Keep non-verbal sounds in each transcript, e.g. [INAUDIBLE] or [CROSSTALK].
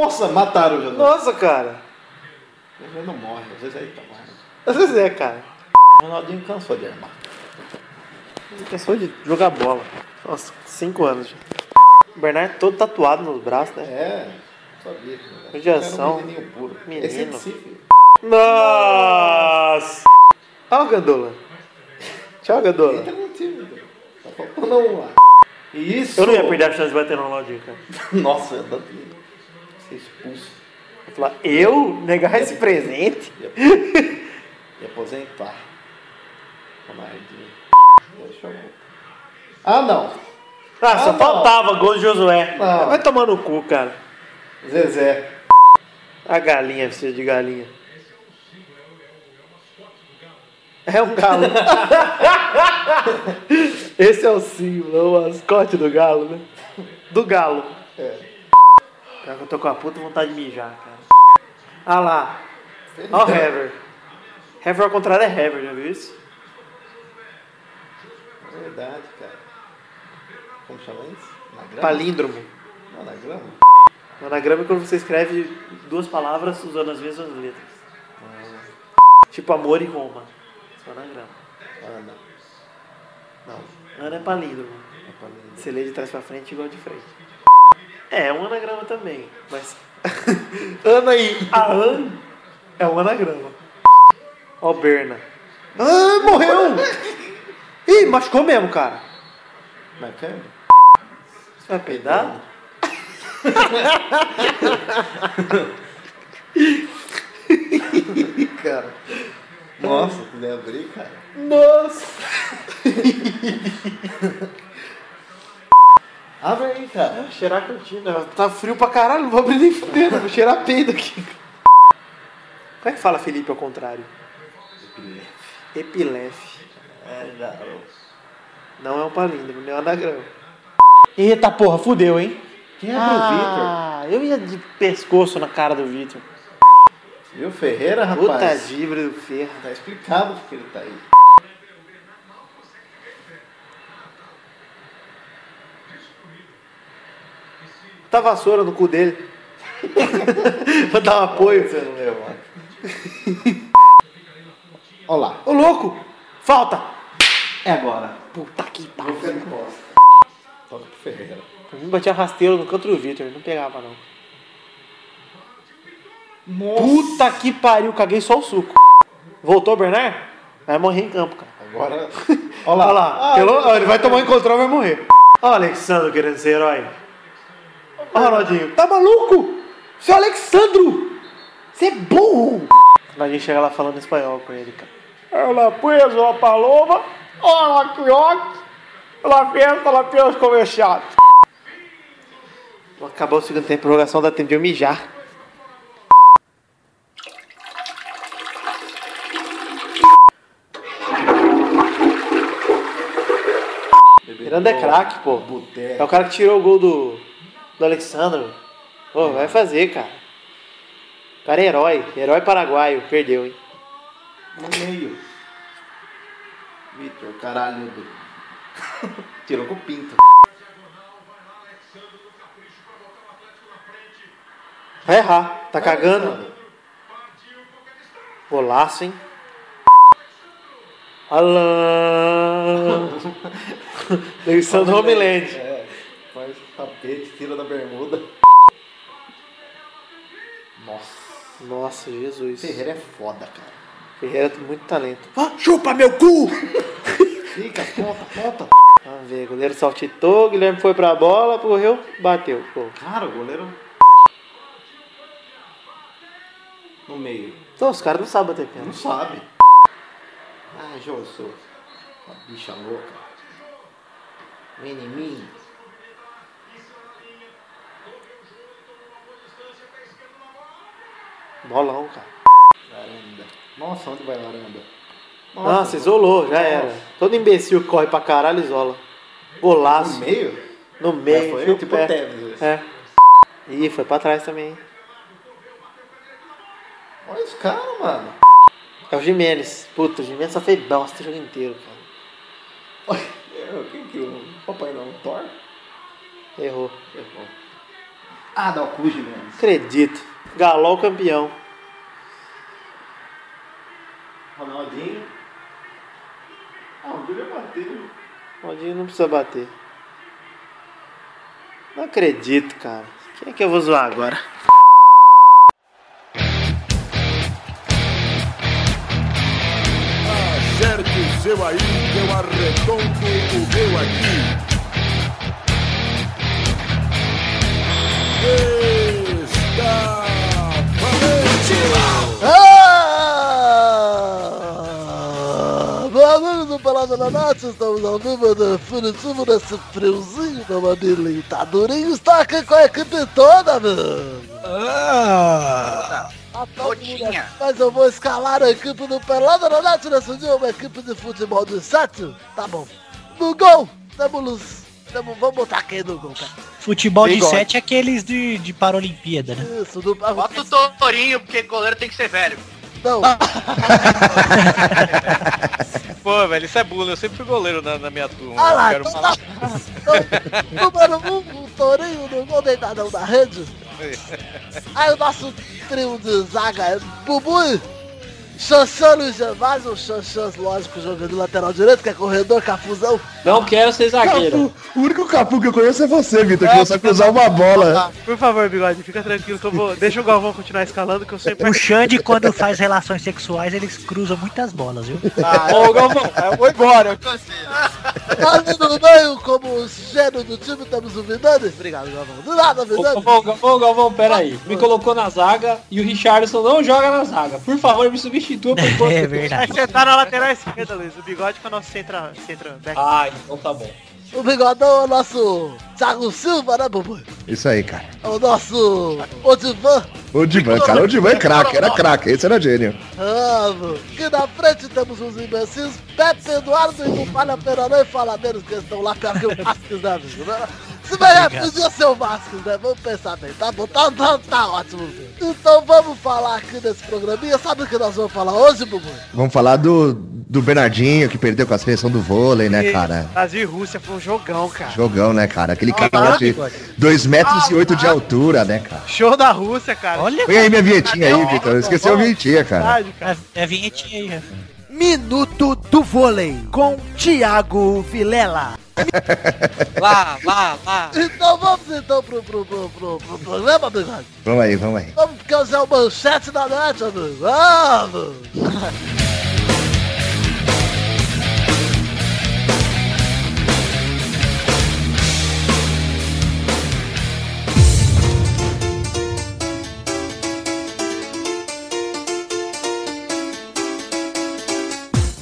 Nossa, mataram o José. Nossa, cara. Vezes não morre, às vezes aí tá morrendo. Às vezes é, cara. O Ronaldinho cansou de armar. Ele cansou de jogar bola. Nossa, cinco anos já. O Bernardo todo tatuado nos braços, né? É, sabia. Judiação. Era um menininho puro. Menino. Esse é de Recife. Nossa! Olha o Gandola. Tchau, Gandola. Entra no time, cara. Tá faltando um lá. Isso! Eu não ia perder a chance de bater no Ronaldinho, cara. [LAUGHS] Nossa, eu ia ser expulso. Eu falar, eu negar esse presente? Ia aposentar. Ronaldinho. Deixa eu... Ah, não. Ah, só Ah, faltava gol de Josué. Não. Vai tomar no cu, cara. Zezé. A galinha, vestida de galinha. É um galo. [LAUGHS] Esse é o símbolo, é o mascote do galo, né? Do galo. É. Pior que eu tô com a puta vontade de mijar, cara. Ah lá. Ó o Hever. Hever ao contrário é Hever, já viu isso? Verdade, cara. Como chama isso? Na grama? Palíndromo. Não, na grama? O anagrama é quando você escreve duas palavras usando as mesmas letras. Tipo amor e Roma. Só anagrama. Ah, não. Não. Ana é palíndromo. É palíndromo. Você lê de trás pra frente igual de frente. É, é um anagrama também. Mas. [LAUGHS] Ana e An é um anagrama. Ó, Berna. Ah, morreu! Ih, machucou mesmo, cara. Mas quer? Você vai peidar? [LAUGHS] cara. Nossa, puder abrir, cara. Nossa! [LAUGHS] Abre aí, cara. Cheirar a cantina. Tá frio pra caralho, não vou abrir nem fudendo. Vou cheirar peido aqui. Como é que fala Felipe ao contrário? Epilefe. É, já. Não é um palíndromo, nem um anagrama. Eita porra, fudeu, hein? Quem é pro Vitor? Ah, eu ia de pescoço na cara do Vitor. Viu, Ferreira, Puta rapaz? dibra do ferro. Tá explicado porque ele tá aí. Tá vassoura no cu dele. [LAUGHS] Vou dar um apoio. Você não levanta. Olha lá. Ô louco! Falta! É agora. Puta que pariu. Toca pro Ferreira. Pra mim batia rasteiro no canto do Vitor, não pegava não. Nossa. Puta que pariu, caguei só o suco. Voltou, Bernard? Vai morrer em campo, cara. Agora. Olha [LAUGHS] Olha lá. lá. Ah, Pelo- ele vai tomar um encontrão e vai morrer. Ó o Alexandro querendo ser herói. Ó o Ronaldinho. Tá maluco? Seu Alexandro! Você é burro! A gente chega lá falando espanhol com ele, cara. Ela pôs uma paloma, ó, aquioque, ela fez, ela fez comerciado. Acabou o segundo tempo, prorrogação, dá tempo de eu mijar. Miranda é craque, pô. É Boteco. o cara que tirou o gol do, do Alexandre. Pô, vai fazer, cara. O cara é herói. Herói paraguaio. Perdeu, hein? No meio. Vitor, caralho. do- [LAUGHS] Tirou com o pinto. Vai errar. Tá cagando. Alexandre. Golaço, hein? Alan. [LAUGHS] Alexandre Homeland. É, tapete, tira da bermuda. Nossa. Nossa, Jesus. Ferreira é foda, cara. Ferreira tem muito talento. Ah, chupa meu cu! Fica, ponta, ponta. Vamos ver, goleiro saltitou, Guilherme foi pra bola, correu, bateu. Pô. Cara, o goleiro. No meio. Então, os caras não sabem bater Não pênalti. sabe. Ah, João, sou. Uma bicha louca. Vem em mim. Bolão, cara. Varanda. Nossa, onde vai varanda? Nossa, isolou, já era. Todo imbecil corre pra caralho isola. Golaço. No meio? No meio. É, foi tipo pé. Tevez. É. Ih, foi pra trás também. Olha os caras, mano. É o Jimenez. Puta, o Jimenez só fez bosta o jogo inteiro, cara. Quem que o Papai não? Thor? Errou. Errou. Ah, dá o cu, Juliano. Acredito. Galol campeão. Ronaldinho. Ah, o Júlio bateu. Ronaldinho não precisa bater. Não acredito, cara. Quem é que eu vou zoar agora? Acerte o seu aí, que eu arredondo o meu aqui. Está Pelada na Nath, estamos ao vivo definitivo nesse friozinho da Manilha. Tá durinho, está aqui com a equipe toda, mano. Ah, Mas eu vou escalar a equipe do Pelada na Nath nesse dia, uma equipe de futebol de sete. Tá bom. No gol, temos... temos vamos botar quem no gol, cara? Futebol de sete é aqueles de, de Paralimpíada, né? Isso, do... Bota o Torinho, porque goleiro tem que ser velho. Não, [LAUGHS] Pô, velho, isso é bullying. Eu sempre fui goleiro na, na minha turma. Ah lá, quero então falar. tá. Número 1, um, o Torinho no gol deitadão da rede. [LAUGHS] Aí o nosso trio de zaga é Bubu, Xanxano e Gervásio. O Xanxan, lógico, jogando lateral direito, que é corredor, cafuzão. Não quero ser zagueiro. Capu, o único capu que eu conheço é você, Vitor, que não sabe cruzar uma bola. Por favor, bigode, fica tranquilo que eu vou. Deixa o Galvão continuar escalando que eu sempre. O Xande, quando faz relações sexuais, eles cruzam muitas bolas, viu? Ô, Galvão, eu vou embora. Eu cansei. Ali no meio, como gênio do time, temos o Vidani. Obrigado, Galvão. De nada, Ô, Vidani. Galvão, Galvão, Galvão, pera aí. Me colocou na zaga e o Richardson não joga na zaga. Por favor, me substitua por enquanto. [LAUGHS] É Vai verdade. sentar na lateral esquerda, Luiz. O bigode com o nosso centra, centra back. Ah, então tá bom. O bigodão é o nosso Thiago Silva, né, Bubu? Isso aí, cara. É o nosso Odivan. O Divan, cara, o Divan é craque, era craque, esse era gênio. Vamos. Aqui na frente temos os imbecis Pepe Eduardo e não falha Peranã e fala menos que estão lá pior que o da vida. né? Se é, ser o Vasquez, né? Vamos pensar bem, tá bom? Tá, tá, tá ótimo. Então vamos falar aqui nesse programinha. Sabe o que nós vamos falar hoje, Bubu? Vamos falar do, do Bernardinho, que perdeu com a seleção do vôlei, né, cara? Brasil e Rússia foi um jogão, cara. Jogão, né, cara? Aquele Ah, cara de 2 metros e 8 de altura, né, cara? Show da Rússia, cara. Olha, Põe aí minha vinhetinha aí, Vitor. Esqueceu a vinhetinha, cara. Verdade, cara. é, é vinhetinha aí, já. Minuto do Vôlei com Thiago Vilela. Lá, lá, lá. Então vamos então pro, pro, pro, pro, pro programa. Vamos aí, vamos aí. Vamos porque hoje é o manchete da net, amigo. Vamos!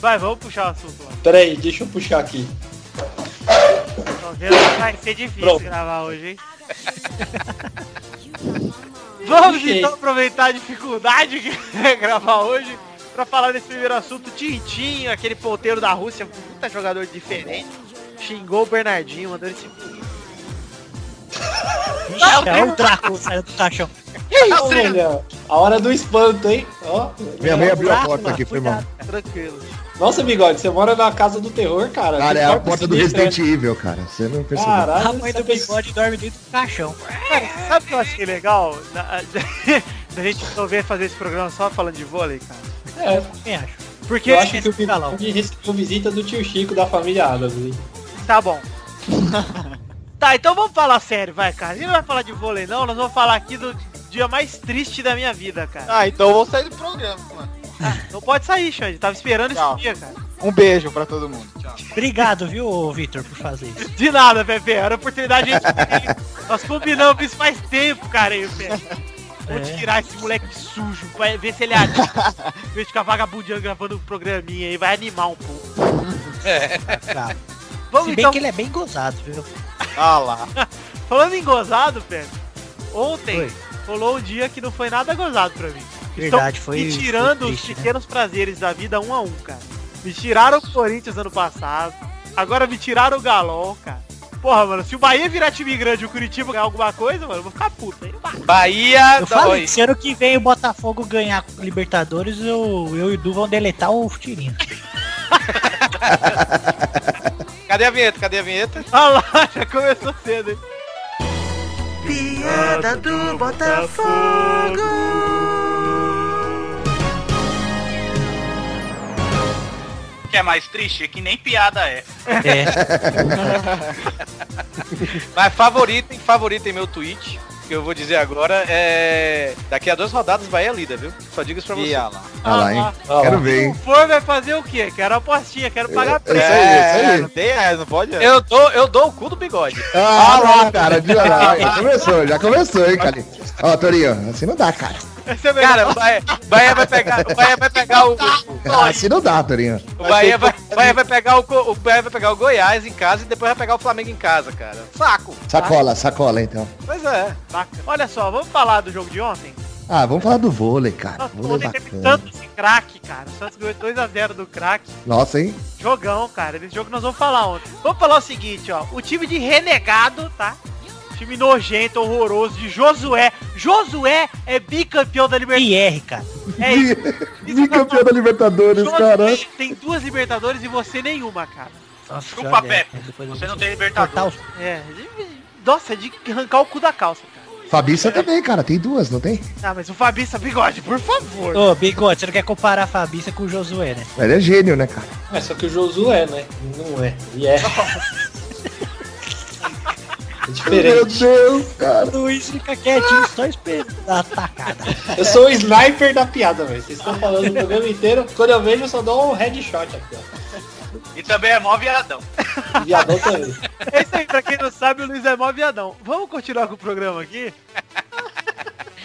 Vai, vamos puxar o assunto lá. Pera aí, deixa eu puxar aqui. Tô vendo que vai ser difícil Pronto. gravar hoje, hein? [LAUGHS] Vamos então aproveitar a dificuldade que [LAUGHS] é gravar hoje pra falar desse primeiro assunto. Tintinho, aquele ponteiro da Rússia, puta jogador diferente. Xingou o Bernardinho, mandando esse. Ixi, é o Drácula saindo do caixão. [LAUGHS] Olha, a hora do espanto, hein? Ó. Minha mãe abriu a porta aqui, foi mal. Tranquilo. Nossa, bigode, você mora na casa do terror, cara. Cara, Que é a porta do Resident Evil, cara. Você não percebeu. Caralho, A mãe do bigode dorme dentro do caixão. Cara, sabe o que eu achei legal? Da, [LAUGHS] da gente resolver fazer esse programa só falando de vôlei, cara? É, Quem acha? Porque. eu acho que o galão. bigode recebeu visita do tio Chico da família Adams. hein? Tá bom. [LAUGHS] tá, então vamos falar sério, vai, cara. A gente não vai falar de vôlei, não. Nós vamos falar aqui do dia mais triste da minha vida, cara. Ah, então eu vou sair do programa, mano. [LAUGHS] Não pode sair, Xande. Tava esperando Tchau. esse dia, cara. Um beijo pra todo mundo. Tchau. Obrigado, viu, Vitor, por fazer isso. De nada, Pepe. Era a oportunidade de a gente. Nós combinamos isso faz tempo, cara, aí, Pepe. Vamos É. tirar esse moleque sujo, vai ver se ele anima. De ficar vagabundeando gravando um programinha aí, vai animar um pouco. Tá. Vamos Se bem então, que ele é bem gozado, viu? Ah lá. [LAUGHS] falando em gozado, Pepe. Ontem Foi. Rolou um dia que não foi nada gozado pra mim. Verdade, Estão foi- me tirando foi os triste, né? pequenos prazeres da vida um a um, cara. Me tiraram o Corinthians ano passado. Agora me tiraram o Galol, cara. Porra, mano, se o Bahia virar time grande e o Curitiba ganhar alguma coisa, mano, eu vou ficar puto. Vai. Bahia, Eu falei, dois. se ano que vem o Botafogo ganhar com o Libertadores, eu, eu e o Du vão deletar o tirinho. [LAUGHS] Cadê a vinheta? Cadê a vinheta? Olha lá, já começou cedo, hein? Piada do Botafogo. Que é mais triste, é que nem piada é. É. [LAUGHS] Mas favoritem, favoritem meu tweet. Que eu vou dizer agora é. Daqui a duas rodadas Bahia é líder, viu? Só digo isso pra você. Olha lá, hein? Ah, Quero lá. ver, hein? For vai fazer o quê? Quero apostinha, quero pagar É isso aí, é isso aí. não tem, é, não pode. Eu dou, eu dou o cu do bigode. Ah, lá, cara, de olhar. Já começou, já começou, hein, cara. Ó, Torinho, assim não dá, cara. Cara, o Bahia, Bahia vai pegar, o Bahia vai pegar o, o, Assim não dá, Torinho. o Bahia vai, Bahia vai pegar o, o Bahia vai pegar o Goiás em casa e depois vai pegar o Flamengo em casa, cara. Saco. Sacola, sacola, então. Pois é. Bacana. Olha só, vamos falar do jogo de ontem? Ah, vamos falar do vôlei, cara. Nossa, Vôlei ontem teve. Santos e craque, cara. O Santos ganhou 2x0 do craque. Nossa, hein? Jogão, cara. Esse jogo nós vamos falar ontem. Vamos falar o seguinte, ó. O time de renegado, tá? Time nojento, horroroso, de Josué. Josué é bicampeão da Libertadores. IR, cara. É isso. Bicampeão da Libertadores, Josué cara. tem duas Libertadores e você nenhuma, cara. Nossa, Chupa, olha, Pepe. Você não tem Libertadores. os- É. de- Nossa, é de arrancar o cu da calça, cara. Fabiça também, cara. Tem duas, não tem? Ah, mas o Fabista Bigode, por favor. Ô, Bigode, você não quer comparar a Fabícia com o Josué, né? Ele é gênio, né, cara? É, só que o Josu é, né? Não é. E é. [LAUGHS] É Meu diferente. Deus, cara. O Luiz fica quietinho, só esperando a atacada. Eu sou o sniper da piada, velho. Vocês estão falando o programa inteiro. Quando eu vejo, eu só dou um headshot aqui, ó. E também é mó viadão. Viadão também. É isso aí, pra quem não sabe, o Luiz é mó viadão. Vamos continuar com o programa aqui?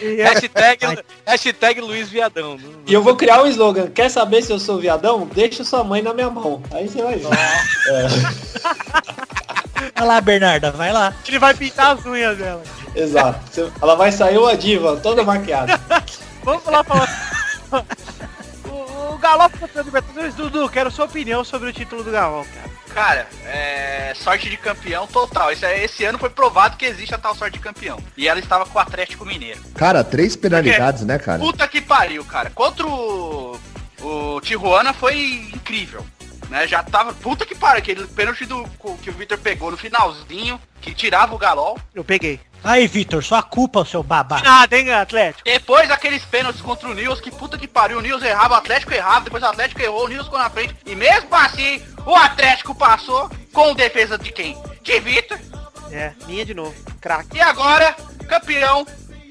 É- [LAUGHS] Hashtag, hashtag Luiz Viadão. E eu vou criar um slogan. Quer saber se eu sou viadão? Deixa sua mãe na minha mão. Aí você vai ver. [LAUGHS] Vai lá, Bernarda, vai lá. ele vai pintar as unhas dela. Exato. Ela vai sair uma diva, toda maquiada. [LAUGHS] Vamos lá falar. o, o Galol foi campeão Libertadores. Dudu, quero sua opinião sobre o título do Galol, cara. Cara, é sorte de campeão total. Esse, esse ano foi provado que existe a tal sorte de campeão. E ela estava com o Atlético Mineiro. Cara, três penalidades, né, cara? Puta que pariu, cara. Contra o, o Tijuana foi incrível. Né? Já tava. Puta que pariu, aquele pênalti do, que o Victor pegou no finalzinho, que tirava o Galol. Eu peguei. Aí, Vitor, sua culpa, o seu babá. Nada, hein, Atlético? Depois aqueles pênaltis contra o Nils, que puta que pariu, o Nils errava, o Atlético errava, depois o Atlético errou, o Nils ficou na frente. E mesmo assim, o Atlético passou com defesa de quem? De Vitor. É, minha de novo. Craque. E agora, campeão,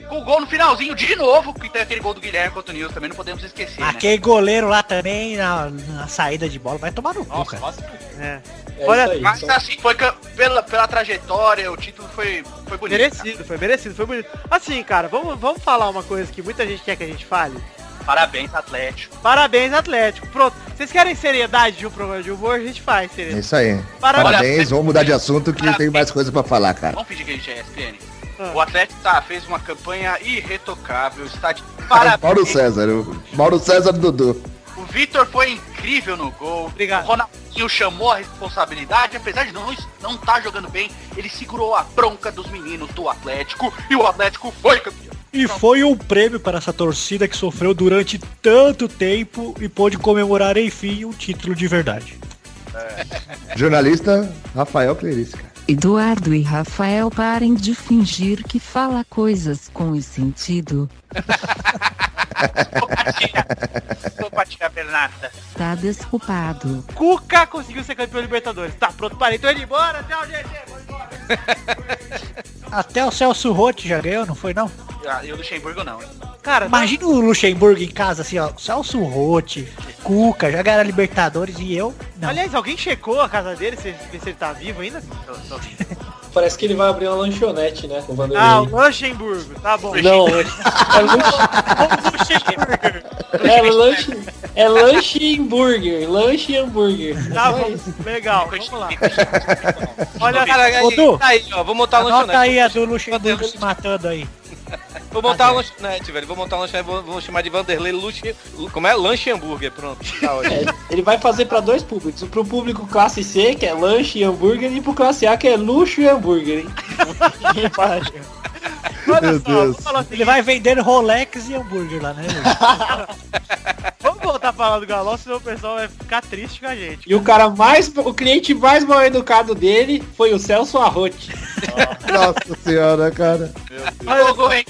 o gol no finalzinho de novo, que tem aquele gol do Guilherme contra o Nils, também não podemos esquecer, né? Aquele goleiro lá também, na, na saída de bola, vai tomar no cu, Nossa, cara. nossa. É. É Olha, isso aí. Mas Só- assim, foi pela, pela trajetória, o título foi, foi bonito. cara. Merecido, foi merecido, foi bonito. Assim, cara, vamos, vamos falar uma coisa que muita gente quer que a gente fale. Parabéns, Atlético. Parabéns, Atlético. Pronto. Vocês querem seriedade de um programa de humor? A gente faz É seriedade. isso aí. Parabéns. Parabéns, vamos mudar de assunto que tem mais coisa pra falar, cara. Vamos pedir que a gente é ESPN. O Atlético tá, fez uma campanha irretocável, está de Mauro parabéns. César, o Mauro César Dudu. O Vitor foi incrível no gol. Obrigado. O Ronaldinho chamou a responsabilidade, apesar de não não tá jogando bem, ele segurou a bronca dos meninos do Atlético e o Atlético foi campeão. E foi um prêmio para essa torcida que sofreu durante tanto tempo e pôde comemorar, enfim, um título de verdade. Jornalista Rafael Clerice, cara. Eduardo e Rafael parem de fingir que fala coisas com sentido. [LAUGHS] Simpatia. Bernarda. Tá desculpado. Cuca conseguiu ser campeão da Libertadores. Tá pronto, parei. Tô indo embora. Tchau, gente. Vou embora. Até o Celso Rotti já ganhou, não foi não? Ah, E o Luxemburgo não. Cara, Imagina o Luxemburgo em casa, assim, ó. Celso Rotti, Cuca, já ganharam a Libertadores e eu. Não. aliás, alguém checou a casa dele, se, se ele tá vivo ainda? [LAUGHS] Parece que ele vai abrir uma lanchonete, né? Com o Vanderlei. Ah, o Luxemburgo. Tá bom. Não, [LAUGHS] é, lanche, é lanche. É lanche e hambúrguer. Lanche e hambúrguer. Tá bom. Legal. Vamos lá. Olha, Cara, Du, tá aí, ó, vou montar Anota lanchonete. aí a do Luxemburgo se matando aí. Vou montar uma lanchonete, velho. Vou montar uma lanchonete, vou, vou chamar de Vanderlei Luxe. Como é? Lanche hambúrguer, pronto. Tá ótimo. É, ele vai fazer pra dois públicos. Pro público classe C, que é lanche e hambúrguer, e pro classe A, que é luxo e hambúrguer, hein? [LAUGHS] olha Meu só, Deus. vamos falar o Ele vai vendendo Rolex e hambúrguer lá, né? [LAUGHS] Vamos voltar a falar do Galol, senão o pessoal vai ficar triste com a gente. E o cara mais, o cliente mais mal educado dele foi o Celso Arrote. Nossa senhora, cara. Ligou, hein?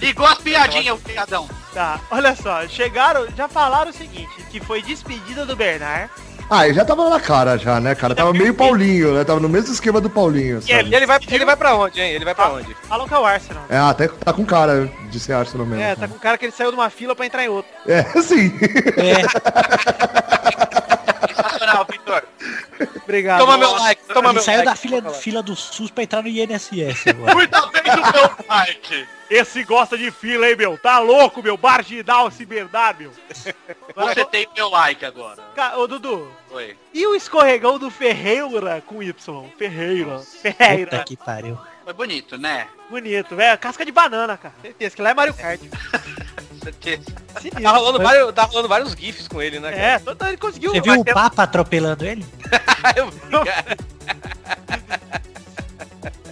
Ligou as piadinhas, o piadão. Tá, olha só, chegaram, já falaram o seguinte, que foi despedida do Bernard. Ah, já tava na cara já, né, cara? Tava meio Paulinho, né? Tava no mesmo esquema do Paulinho, E sabe? ele, ele vai, ele vai pra onde, hein? Ele vai pra onde? Falam que é o Arsenal. É, até tá com cara de ser Arsenal mesmo. É, tá com cara que ele saiu de uma fila pra entrar em outra. É, sim. [LAUGHS] Sensacional, Vitor. Obrigado. Toma meu like, toma Ele meu saiu like. da fila, fila do SUS pra entrar no INSS agora. [LAUGHS] Cuida bem do meu like. Esse gosta de fila, hein, meu? Tá louco, meu? Marginal esse Bernard, meu. Você tem meu like agora. Ca- Ô, Dudu, Oi. e o escorregão do Ferreira com Y? Ferreira. Ferreira. Puta que pariu. Foi bonito, né? Bonito, velho. Casca de banana, cara. Certeza que lá é Mario Kart. [LAUGHS] Sinistro. Tá rolando, vários, tá rolando vários GIFs com ele, né? cara? É, todo ele conseguiu. Você viu o bater- Papa atropelando ele? [LAUGHS] Eu vi, cara.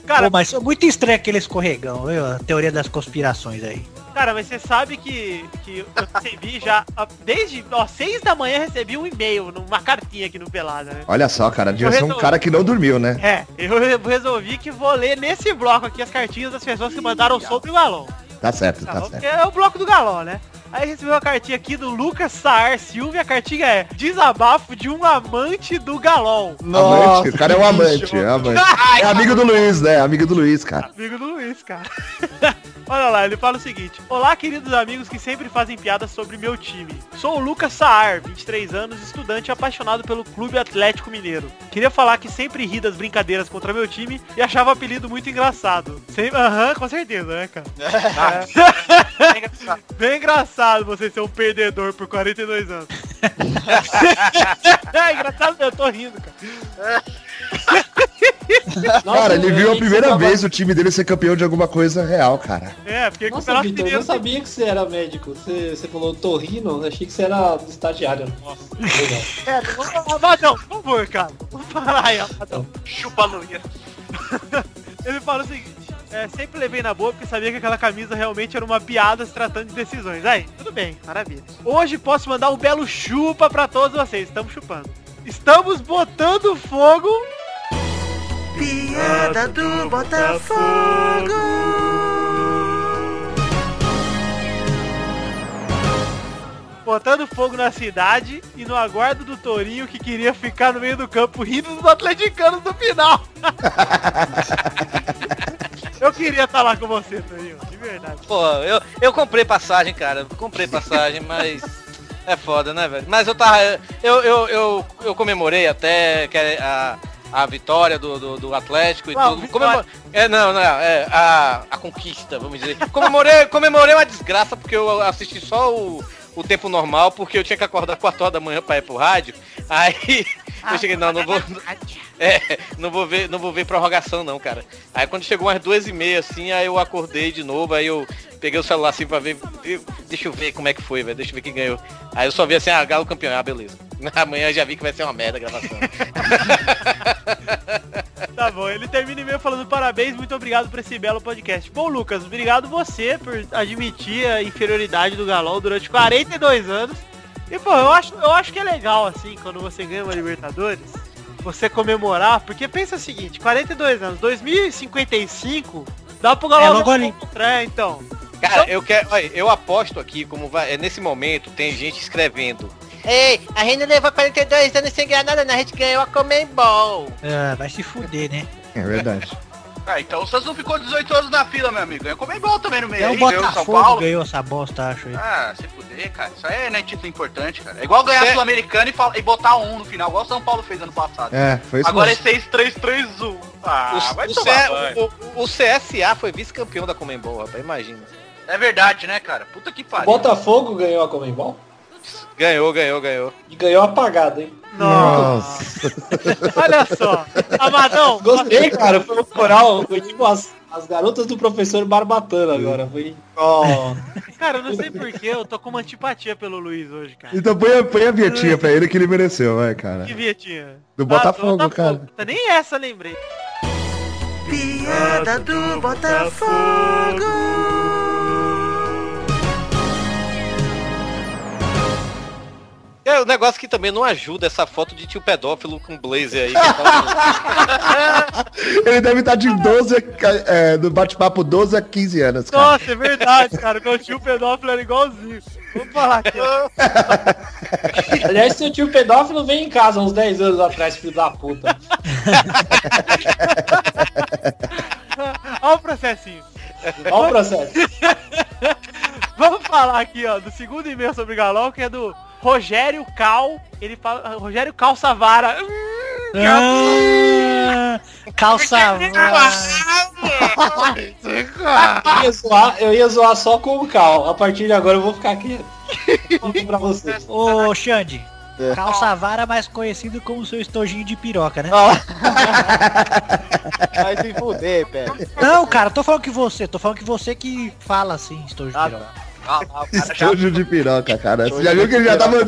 Cara, Pô, mas é muito estranho aquele escorregão, viu? A teoria das conspirações aí. Cara, mas você sabe que, que eu recebi já, desde ó, 6 da manhã recebi um e-mail, numa cartinha aqui no Pelada, né? Olha só, cara, devia ser um cara que não dormiu, né? É, eu re- resolvi que vou ler nesse bloco aqui as cartinhas das pessoas que mandaram sobre o Galão. Tá certo, Tá tá certo. Porque é o bloco do Galão, né? Aí recebi uma cartinha aqui do Lucas Saar Silva e a cartinha é Desabafo de um amante do Galão. Amante, o cara é um amante, é amante. [LAUGHS] É amigo do Luiz, né? Amigo do Luiz, cara. Amigo do Luiz, cara. [LAUGHS] Olha lá, ele fala o seguinte. Olá, queridos amigos que sempre fazem piadas sobre meu time. Sou o Lucas Saar, 23 anos, estudante apaixonado pelo Clube Atlético Mineiro. Queria falar que sempre ri das brincadeiras contra meu time e achava o apelido muito engraçado. Aham, com certeza, né, cara? [LAUGHS] Bem engraçado você ser um perdedor por 42 anos. [LAUGHS] é engraçado, eu tô rindo, cara. [LAUGHS] cara, ele viu a primeira tava- vez o time dele ser campeão de alguma coisa real, cara. É, porque Nossa, Campeonato Vitor, eu não sabia que você era médico. Você, você falou torrino, eu achei que você era estagiário. Nossa, legal. [LAUGHS] É, não- Amadão, por favor, cara. Vamos parar aí, Amadão. Chupa Luia. Ele fala o seguinte, é, sempre levei na boa porque sabia que aquela camisa realmente era uma piada se tratando de decisões. Aí, tudo bem, maravilha. Hoje posso mandar um belo chupa pra todos vocês, estamos chupando. Estamos botando fogo... Piada do Botafogo. Botando fogo na cidade e no aguardo do Torinho que queria ficar no meio do campo rindo dos atleticanos no final. [LAUGHS] Eu queria estar lá com você, Torinho, de verdade. Pô, eu, eu comprei passagem, cara. Comprei passagem, [LAUGHS] mas. É foda, né, velho? Mas eu tava. Eu, eu, eu, eu comemorei até que a, a vitória do, do, do Atlético e tudo. Comemor... É, não, não, é a, a conquista, vamos dizer. Comemorei, [LAUGHS] comemorei uma desgraça porque eu assisti só o, o tempo normal, porque eu tinha que acordar 4 horas da manhã pra ir pro rádio. Aí eu cheguei, não, não vou. É, não vou ver, não vou ver prorrogação não, cara. Aí quando chegou umas duas e meia, assim, aí eu acordei de novo, aí eu peguei o celular assim pra ver. Deixa eu ver como é que foi, velho. Deixa eu ver quem ganhou. Aí eu só vi assim, ah, Galo campeão, ah, beleza. [LAUGHS] Amanhã já vi que vai ser uma merda a gravação. [LAUGHS] Tá bom, ele termina e-mail falando parabéns, muito obrigado por esse belo podcast. Bom, Lucas, obrigado você por admitir a inferioridade do Galol durante 42 anos. E, pô, eu acho, eu acho que é legal, assim, quando você ganha uma Libertadores, você comemorar, porque pensa o seguinte, 42 anos, 2055, dá pro Galol... É logo ali. É, então. Cara, eu quero. Olha, eu aposto aqui, como vai. É, nesse momento tem gente escrevendo. Ei, a gente levou 42 anos sem ganhar nada, né? A gente ganhou a Comembol. Ah, vai se fuder, né? É verdade. Ah, então o Santos não ficou 18 anos na fila, meu amigo. Eu comi bom também no meio. É o ganhou Botafogo Paulo. ganhou essa bosta, acho aí. Ah, se fuder, cara. Isso aí não é título importante, cara. É igual ganhar a Cê- Sul-Americana e, fala- e botar um no final, igual o São Paulo fez ano passado. É, foi isso Agora mesmo. é 6-3-3-1. Ah, o, vai o, tomar C- o- o CSA foi vice-campeão da Comembol, rapaz, imagina. É verdade, né, cara? Puta que O pariu. Botafogo ganhou a Comembol Ganhou, ganhou, ganhou. e ganhou apagado, hein? Nossa. [LAUGHS] Olha só, Amadão, Gostei, cara. Foi um coral. Foi tipo as, as garotas do professor Barbatana agora. Foi. Ó. cara, eu não sei porquê, eu tô com uma antipatia pelo Luiz hoje, cara. Então põe, a- põe a vietinha pra ele que ele mereceu, vai, cara. Que vietinha? Do Botafogo, cara. Tá nem essa, lembrei. Piada do Botafogo. Agora, o negócio que também não ajuda essa foto de tio pedófilo com blazer aí. tá- [LAUGHS] Ele deve estar de 12 a, é, do bate-papo 12 a 15 anos, cara. Nossa, é verdade, cara. Meu tio pedófilo era igualzinho. Vamos falar aqui. [LAUGHS] Aliás, seu tio pedófilo veio em casa uns 10 anos atrás, filho da puta. Olha o processinho. Olha o processo. [LAUGHS] Vamos falar aqui, ó, do segundo e-mail sobre Galol, que é do Rogério Cal. Ele fala. Rogério Cal Savara. Hum, Ah, calça. Eu ia, zoar, eu ia zoar só com o Cal. A partir de agora eu vou ficar quieto. Conto pra vocês. Ô, Xande. Calça vara mais conhecido como seu estojinho de piroca, né? Vai se fuder, pé. Não, cara, tô falando que você, tô falando que você que fala assim, estojo de piroca. Ah, ah, o cara já Estojo de piroca, cara. Você já viu que ele já tava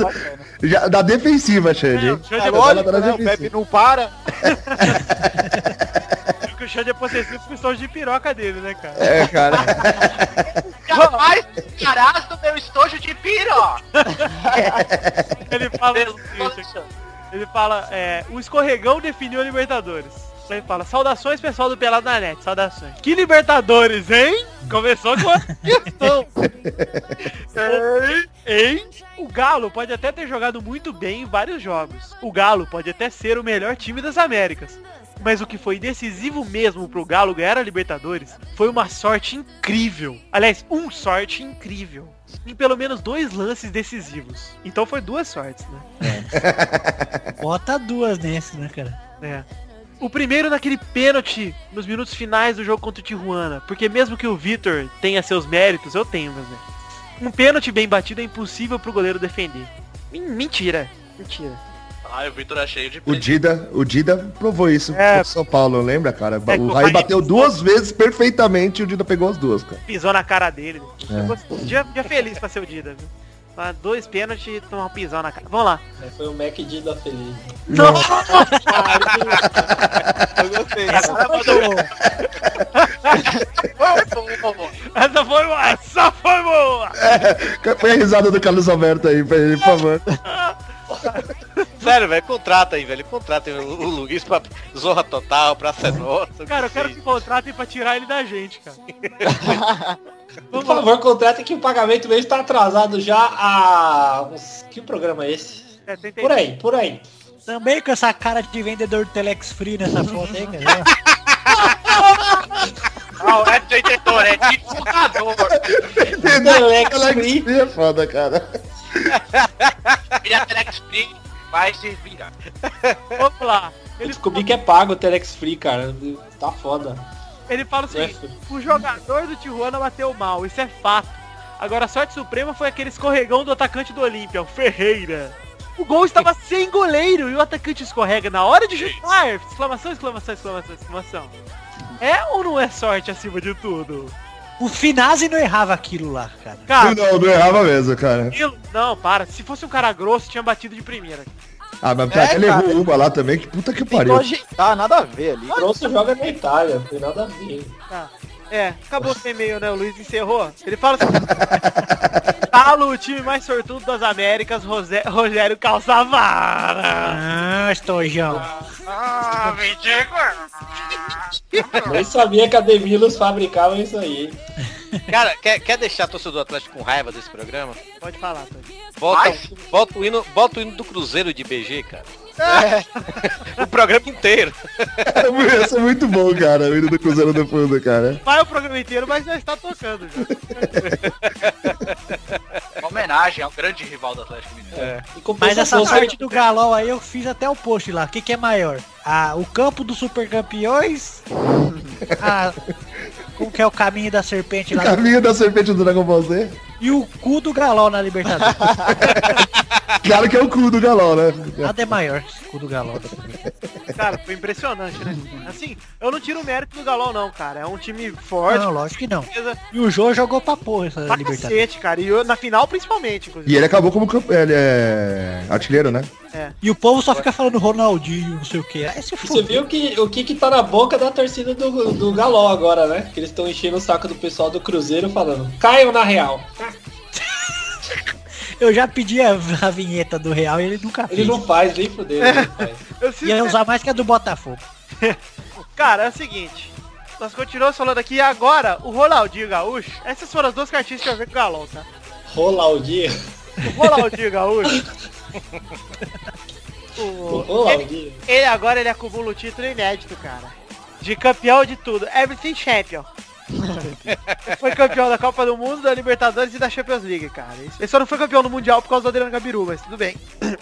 já, da defensiva, Xande, hein? Xande É é lógico, tá né? O defensiva. Pepe não para. [LAUGHS] que o Xande é possessivo com o estojo de piroca dele, né, cara? É, cara. [LAUGHS] jamais parás do meu estojo de piro. Ele fala ele fala, é, o escorregão definiu a Libertadores. Ele fala, saudações pessoal do Pelado na Net, saudações. Que Libertadores, hein? Começou com a questão. hein? [LAUGHS] Hein? O Galo pode até ter jogado muito bem em vários jogos. O Galo pode até ser o melhor time das Américas. Mas o que foi decisivo mesmo pro Galo ganhar a Libertadores foi uma sorte incrível. Aliás, um sorte incrível. Em pelo menos dois lances decisivos. Então foi duas sortes, né? [LAUGHS] Bota duas nesse, né, cara? É. O primeiro naquele pênalti nos minutos finais do jogo contra o Tijuana. Porque mesmo que o Vitor tenha seus méritos, eu tenho meus méritos. Um pênalti bem batido é impossível pro goleiro defender. Men- Mentira. Mentira. Ai, o Vitor é cheio de O Dida, o Dida provou isso É. pro São Paulo, lembra, cara? É o Raí bateu pisou. duas vezes perfeitamente e o Dida pegou as duas, cara. Pisou na cara dele. É. Dia, dia feliz pra ser o Dida, viu? Dois pênaltis e tomar um pisão na cara. Vamos lá. Foi o Mac D da Feliz. Não! Eu gostei. Essa Essa foi boa! Essa foi boa! Põe a risada do Carlos Alberto aí pra ele, por favor. Sério, velho, contrata aí, velho. Contrata aí o, o Luiz pra Zorra Total, pra ser nossa. Cara, eu quero que contratem pra tirar ele da gente, cara. [LAUGHS] Por favor, contratem que o pagamento mesmo está atrasado já há... uns- Que programa é esse? É, Por aí, por aí. Também com essa cara de vendedor de Telex Free nessa foto aí, cara. Não, é detentor, é divulgador. Telex Alex Free. Free é foda, cara. Ele é Telex Free, vai se vingar. Vamos lá. Eu Ele, descobri que é pago o Telex Free, cara. Tá foda. Ele fala o seguinte, o jogador do Tijuana bateu mal, isso é fato. Agora a sorte suprema foi aquele escorregão do atacante do Olímpia, o Ferreira. O gol estava [LAUGHS] sem goleiro e o atacante escorrega na hora de chutar. Exclamação, exclamação, exclamação, exclamação. É ou não é sorte acima de tudo? O Finazzi não errava aquilo lá, cara. Cara, Não, não errava mesmo, cara. aquilo- não, para. Se fosse um cara grosso, tinha batido de primeira. Ah, mas É, ele cara. lá também, que puta que Tentou pariu. ajeitar, nada a ver ali. Grosso joga na Itália, não tem nada a ver. Tá. É, acabou sem e-mail, né? O Luiz encerrou. Ele fala assim. [LAUGHS] Galo, o time mais sortudo das Américas, Rosé- Rogério Calçavara. Ah, estojão. Ah, me Nem sabia que a Demilos fabricava isso aí. Cara, quer, quer deixar torcedor Atlético com raiva desse programa? Pode falar, Tony. Bota, bota, o hino, bota o hino do Cruzeiro de BG, cara. [LAUGHS] o programa inteiro. Ia ser muito bom, cara, o hino do Cruzeiro do Fundo, cara. Vai o programa inteiro, mas já está tocando já. [LAUGHS] Uma homenagem ao grande rival do Atlético Mineiro. É. E Mas essa sorte do Galol aí eu fiz até o post lá. O que, que é maior? Ah, o campo dos super campeões? Ah, como que é o caminho da serpente O lá? caminho da serpente do Dragon Ball Z. E o cu do Galol na Libertadores. [LAUGHS] Claro que é o cu do galão, né? Nada é maior que esse cu do Galol. Cara, foi impressionante, né? Assim, eu não tiro o mérito do Galão, não, cara. É um time forte. Não, lógico que não. E o Jô jogou pra porra essa Pra Libertadores. cacete, cara. E eu- na final, principalmente, inclusive. E ele acabou como ele é artilheiro, né? E o povo só fica falando Ronaldinho, não sei o que. Aí se Você viu que, o que que tá na boca da torcida do, do Galó agora, né? Que eles estão enchendo o saco do pessoal do Cruzeiro falando, caiam na real. [LAUGHS] Eu já pedi a, a vinheta do Real e ele nunca fez. Ele não faz, nem fudeu. ele [LAUGHS] Ia usar mais que a do Botafogo. [LAUGHS] Cara, é o seguinte. Nós continuamos falando aqui e agora o Ronaldinho Gaúcho. Essas foram as duas cartinhas que eu vi com o Galão, tá? Rolar o dia. O Ronaldinho Gaúcho. [LAUGHS] o, Rolar o ele, ele agora ele acumula o título inédito, cara. De campeão de tudo. Everything Champion. Ele [LAUGHS] foi campeão da Copa do Mundo, da Libertadores e da Champions League, cara. Ele só não foi campeão do Mundial por causa do Adriano Gabiru, mas tudo bem. [LAUGHS]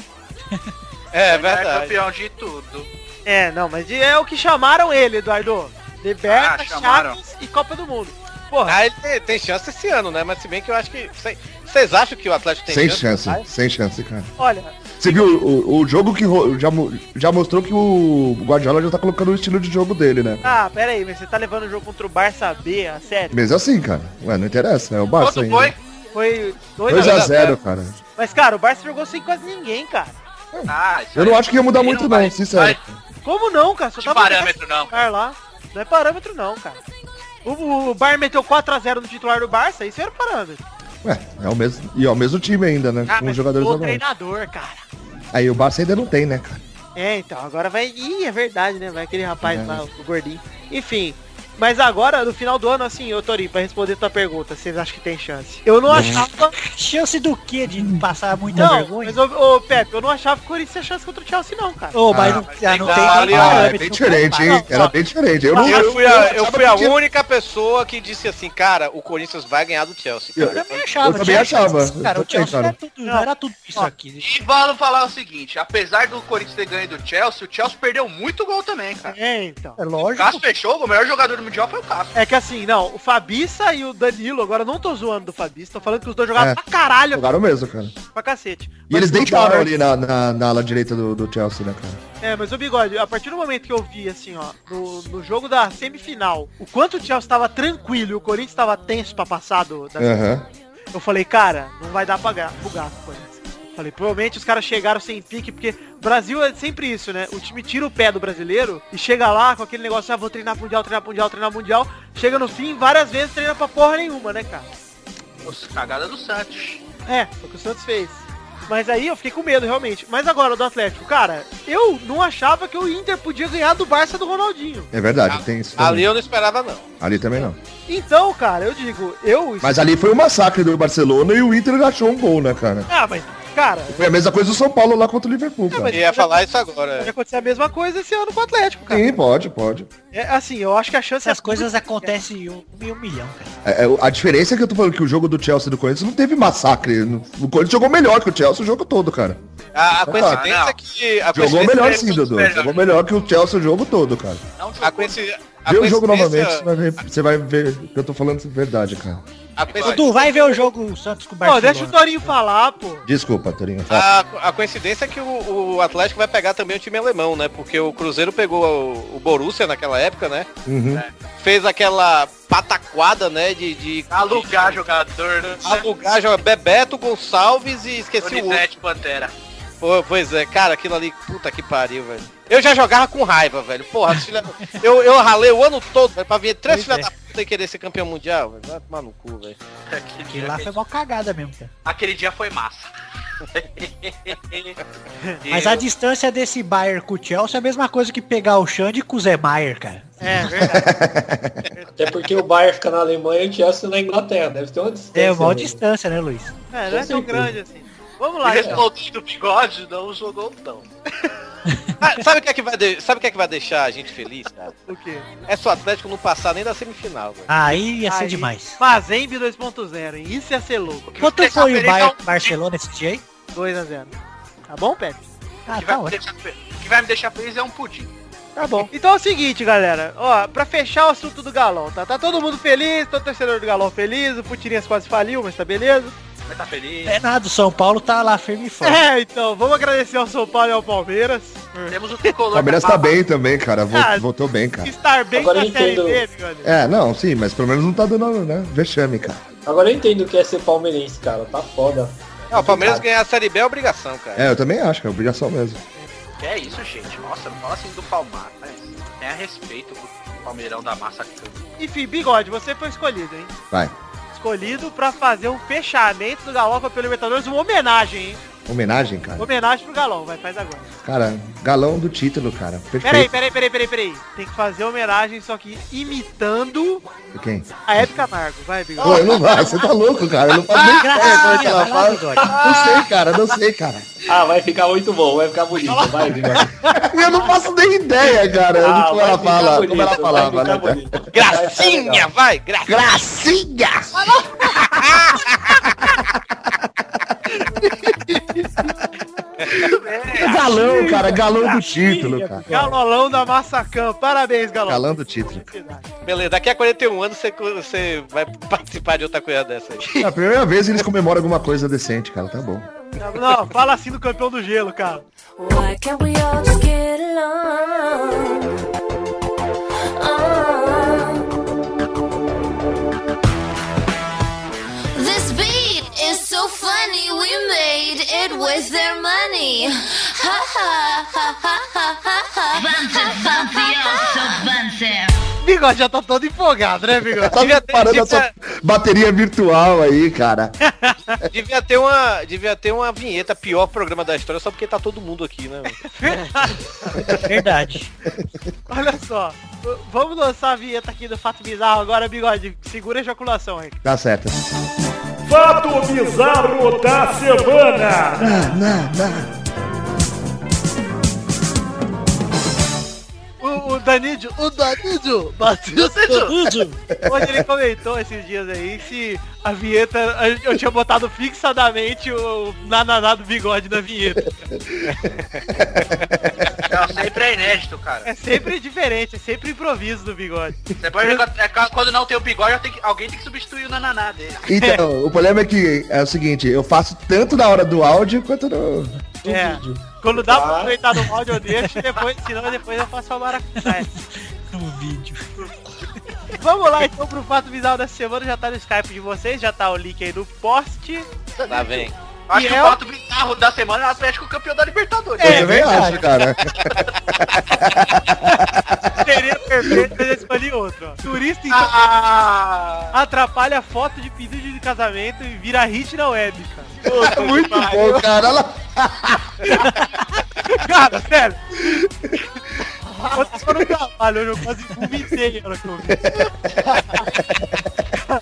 É É verdade. campeão de tudo. É, não, mas é o que chamaram ele, Eduardo. Liberta, Ah. Chaves e Copa do Mundo. Porra, Ah, ele tem, tem chance esse ano, né? Mas se bem que eu acho que. cê- Vocês acham que o Atlético tem Sem chance? chance, sem chance, cara. olha, Você viu o, o jogo que já, já mostrou que o Guardiola já tá colocando o estilo de jogo dele, né? ah, pera aí, mas você tá levando o jogo contra o Barça B, a sério? Mesmo assim, cara. Ué, não interessa, é o Barça Quanto ainda. foi? Foi 2 2x0, cara. Mas, cara, o Barça jogou sem quase ninguém, cara. Ah, Eu não acho que ia mudar muito não não, sincero. vai Como não, cara? Só de parâmetro, não. Lá. Não é parâmetro não, cara. O, o Bayern meteu 4x0 no titular do Barça, isso era parâmetro. Ué, é o mesmo, e é o mesmo time ainda, né? Ah, com os jogadores o treinador, cara. Aí o Barça ainda não tem, né, cara? É, então, agora vai. Ih, é verdade, né? Vai aquele rapaz É. lá, o gordinho. Enfim. Mas agora, no final do ano, assim, ô Torinho, pra responder tua pergunta, vocês acham que tem chance? Eu não achava. Chance do quê? De passar muita Não, vergonha? mas ô, ô, Pepe, eu não achava que o Corinthians tinha chance contra o Chelsea, não, cara. Ô, mas Ah, não, ah, não tem nem ali, ó, Ah, é bem não diferente, hein? Era bem diferente. Eu, não, Eu fui a, eu fui a única pessoa que disse assim, cara, o Corinthians vai ganhar do Chelsea. Eu- Cara. Eu também achava. Eu também achava. Cara, Eu o Chelsea não, cara. tudo, não era tudo isso aqui. E vamos falar o seguinte, apesar do Corinthians ter ganho do Chelsea, o Chelsea perdeu muito gol também, cara. É, então. É O lógico. Cássio fechou, o melhor jogador do Mundial foi o Cássio. É que assim, não, o Fabiça e o Danilo, agora eu não tô zoando do Fabiça, tô falando que os dois jogaram É. pra caralho Jogaram mesmo, cara. pra cacete. E eles Mas o deitaram Bigode- ali na, na, na ala direita do, do Chelsea, né, cara? É, mas o Bigode, a partir do momento que eu vi, assim, ó, no, no jogo da semifinal, o quanto o Chelsea tava tranquilo e o Corinthians tava tenso pra passar do, da Aham. Eu falei, cara, não vai dar pra ga- bugar com o Corinthians. Falei, provavelmente os caras chegaram sem pique, porque Brasil é sempre isso, né? O time tira o pé do brasileiro e chega lá com aquele negócio, ah, vou treinar mundial, treinar mundial, treinar mundial. Chega no fim, várias vezes treina pra porra nenhuma, né, cara? Nossa, cagada do Santos. É, foi o que o Santos fez. Mas aí eu fiquei com medo, realmente. Mas agora, do Atlético, cara, eu não achava que o Inter podia ganhar do Barça do Ronaldinho. É verdade, tem isso também. Ali eu não esperava, não. Ali também não. Então, cara, eu digo, eu... Mas ali foi um massacre do Barcelona e o Inter achou um gol, né, cara? Ah, mas, cara, Foi a mesma coisa do São Paulo lá contra o Liverpool, cara. mas- Eu ia falar isso agora. pode acontecer a mesma coisa esse ano com o Atlético, cara. Sim, pode, pode. É, assim, eu acho que a chance Essas é coisas acontecem em um, em um milhão, cara. É, é, a diferença é que eu tô falando que o jogo do Chelsea e do Corinthians não teve massacre. O Corinthians jogou melhor que o Chelsea o jogo todo, cara. A, a Ah, coincidência não. é que. A Jogou coincidência melhor é- sim, Dudu. melhor. Jogou melhor que o Chelsea o jogo todo, cara. Não A, jogou. coinci... a Vê o jogo coincidência- novamente, você vai ver, você vai ver que eu tô falando verdade, cara. A, coincidência... Dudu, vai ver o jogo Santos com o Barcelona. deixa o Torinho falar, pô. Desculpa, Torinho. fala. A, a coincidência é que o, o Atlético vai pegar também o time alemão, né? Porque o Cruzeiro pegou o, o Borussia naquela época, né? Uhum. Fez aquela pataquada, né? De, de Alugar jogador, né? alugar joga Bebeto Gonçalves e esqueci o outro. Donizete Pantera. Pô, pois é, cara, aquilo ali, puta que pariu, velho. Eu já jogava com raiva, velho. Porra, eu, eu ralei o ano todo, velho, pra vir três Pois filha é. da e querer ser campeão mundial, velho. Vai tomar no cu, velho. Aquele dia, lá foi mó cagada mesmo, cara. aquele dia foi massa. [LAUGHS] Mas a distância desse Bayern com o Chelsea é a mesma coisa que pegar o Xande com o Zé Maier, cara. É, verdade. [LAUGHS] Até porque o Bayern fica na Alemanha e o Chelsea na Inglaterra. Deve ter uma distância. É uma né? distância, né, Luiz? É, não é tão grande assim. Vamos lá, então. do bigode não jogou não. Ah, sabe o que é que vai de- sabe o que é que vai deixar a gente feliz, cara? O quê? É só o Atlético não passar nem da semifinal, velho. Aí ia ser Aí, demais. Mazembe 2.0, hein? Isso ia ser louco. Quanto foi o Bayern um- Barcelona esse dia aí? 2x0. Tá bom, Pepe? Ah, O que tá vai, me ótimo. deixar, o que vai me deixar feliz é um pudim. Tá bom. Então é o seguinte, galera. Ó, pra fechar o assunto do Galão, tá? Tá todo mundo feliz, todo torcedor do Galão feliz. O Putirinhas quase faliu, mas tá beleza. Vai tá feliz. É nada, o São Paulo tá lá firme e forte. É, então, vamos agradecer ao São Paulo e ao Palmeiras. Temos o O tricolor. Palmeiras da tá bem também, cara. Vol- Ah, voltou bem, cara. Estar bem Agora na Série entendo. B. É, não, sim, mas pelo menos não tá dando, né? Vexame, cara. Agora eu entendo o que é ser palmeirense, cara. Tá foda. Não, o Palmeiras ganhar a Série B é obrigação, cara. É, eu também acho, que é obrigação mesmo. Que é isso, gente? Nossa, não fala assim do Palmar. Mas tenha respeito pro Palmeirão da massa. Enfim, Bigode, você foi escolhido, hein? Vai. Escolhido pra fazer um fechamento do Galopa pelo Libertadores, uma homenagem, hein? Homenagem, cara. Homenagem pro Galão, vai, faz agora. Cara, galão do título, cara. Peraí, Perfeito. peraí, peraí, peraí, peraí. Tem que fazer homenagem, só que imitando Quem? a Hebe Camargo. Vai, Bigode. Pô, eu não vai, você tá louco, cara. Eu não faço nem ideia como é que ela fala. Não sei, cara, não sei, cara. Ah, vai ficar muito bom, vai ficar bonito. [LAUGHS] Vai, Bigode. Eu não faço nem ideia, cara, de Ah, como ela fala, bonito, como ela vai falava, né? bonito. Gracinha, vai, gracinha. Gracinha! [LAUGHS] [LAUGHS] Galão, cara, galão do título, cara. Galolão da Massacã. Parabéns, Galão. Galão do título. Beleza, daqui a 41 anos você, você vai participar de outra coisa dessa aí. É a primeira vez eles comemoram alguma coisa decente, cara, tá bom. Não, não, fala assim do campeão do gelo, cara. Why can't we all just get along? So funny, we made it with their money. Ha ha ha ha ha ha ha. Bigode já tá todo empolgado, né, Bigode? [LAUGHS] Tá Devia ter- parando devia- essa bateria virtual aí, cara. [LAUGHS] Devia ter uma, devia ter uma vinheta pior programa da história só porque tá todo mundo aqui, né? [LAUGHS] Verdade. Olha só. Vamos lançar a vinheta aqui do Fato Bizarro agora, Bigode. Segura a ejaculação aí. Tá certo. Fato bizarro da semana. Não, não. O, o Danídio, O Danídio, Batista Danídio, onde ele comentou esses dias aí se a vinheta, eu tinha botado fixadamente o nananá do bigode na vinheta. Não, sempre é inédito, cara. É sempre diferente, é sempre improviso do bigode. Depois, é, quando não tem o bigode, que- alguém tem que substituir o nananá dele. Então, o problema é que é o seguinte, eu faço tanto na hora do áudio quanto no. É. Quando dá pra aproveitar no áudio eu deixo, depois, senão depois eu faço a maracutaia. [LAUGHS] No vídeo. Vamos lá então pro fato bizarro dessa semana, já tá no Skype de vocês, já tá o link aí no post. Lá vem. Acho E que é o o- fato bizarro da semana é o Atlético campeão da Libertadores. Eu também acho, cara. Seria perfeito, mas eu escolhi outro. Ó. Turista então Ah, atrapalha foto de pedido de casamento e vira hit na web, cara. Muito bom, cara. [LAUGHS] Cara, sério. Eu tô no trabalho, hoje eu quase vomitei na hora que eu vi.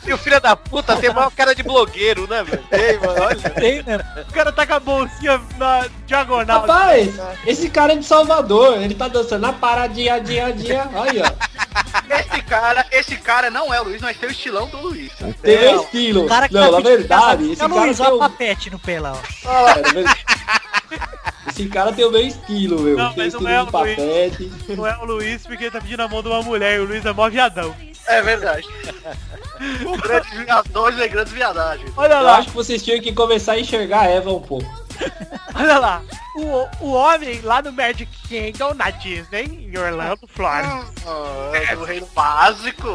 E o filho da puta tem maior cara de blogueiro, né, velho? Ei, mano, olha. Tem, né? O cara tá com a bolsinha na diagonal. Rapaz, esse cara é de Salvador, ele tá dançando na paradinha, dia, dia. Aí, ó. esse cara, esse cara não é o Luiz, mas tem o estilão do Luiz. Tem É, o estilo. O cara que Não, tá na pedindo verdade, esse é o cara Luiz, tem olha o... o papete no pelão. Esse cara tem o meu estilo, meu. Não, tem mas não é o Luiz. papete. Não é o Luiz porque ele tá pedindo a mão de uma mulher e o Luiz é mó viadão. É verdade. O grande viadores e grandes viadagens. Olha Eu lá, acho que vocês tinham que começar a enxergar a Eva um pouco. [LAUGHS] olha lá. O, o homem lá no Magic Kingdom, na Disney, em Orlando, Florida. É do reino básico.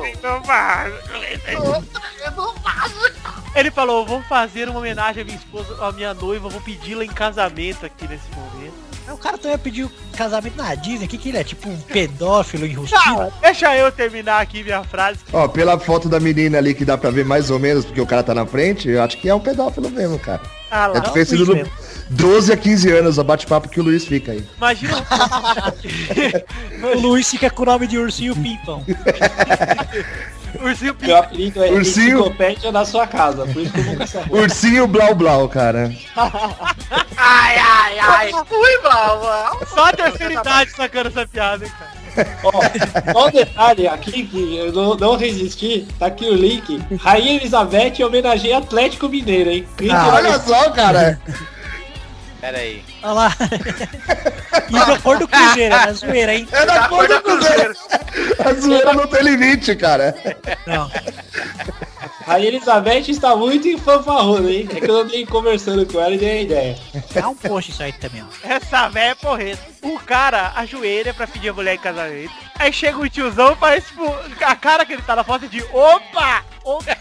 Ele falou, vou fazer uma homenagem à minha esposa, à minha noiva, vou pedi-la em casamento aqui nesse momento. O cara também pediu casamento na Disney. O que, que ele é? Tipo um pedófilo enrustido? Não, deixa eu terminar aqui minha frase. Ó, pela foto da menina ali que dá pra ver mais ou menos, porque o cara tá na frente, eu acho que é um pedófilo mesmo, cara. Ah lá, É diferente Luiz do mesmo. 12 a 15 anos, o bate-papo que o Luiz fica aí. imagina O [LAUGHS] Luiz fica com o nome de ursinho pimpão. [LAUGHS] ursinho Meu apelido é Ursinho. enciclopédia na sua casa, por isso que eu nunca sabia. Ursinho Blau Blau, cara. [LAUGHS] Ai, ai, ai. Ui, Só a terceira idade sacando essa piada, hein, cara. Ó, só um detalhe aqui que eu não, não resisti, tá aqui o link. Rainha Elizabeth homenageia Atlético Mineiro, hein? Clique Ah, olha só, cara. Pera aí. Olha lá. E da cor do Cruzeiro, é zoeira, hein? É da cor do Cruzeiro. A zoeira não tem limite, cara. Não. Rainha Elizabeth está muito em fanfarrona, hein? É que eu andei conversando com ela e dei a ideia. Dá um post isso aí também, ó. Essa véia é porreta. O cara ajoelha pra pedir a mulher em casamento. Aí chega o tiozão e faz tipo. A cara que ele tá na foto é de opa! Opa!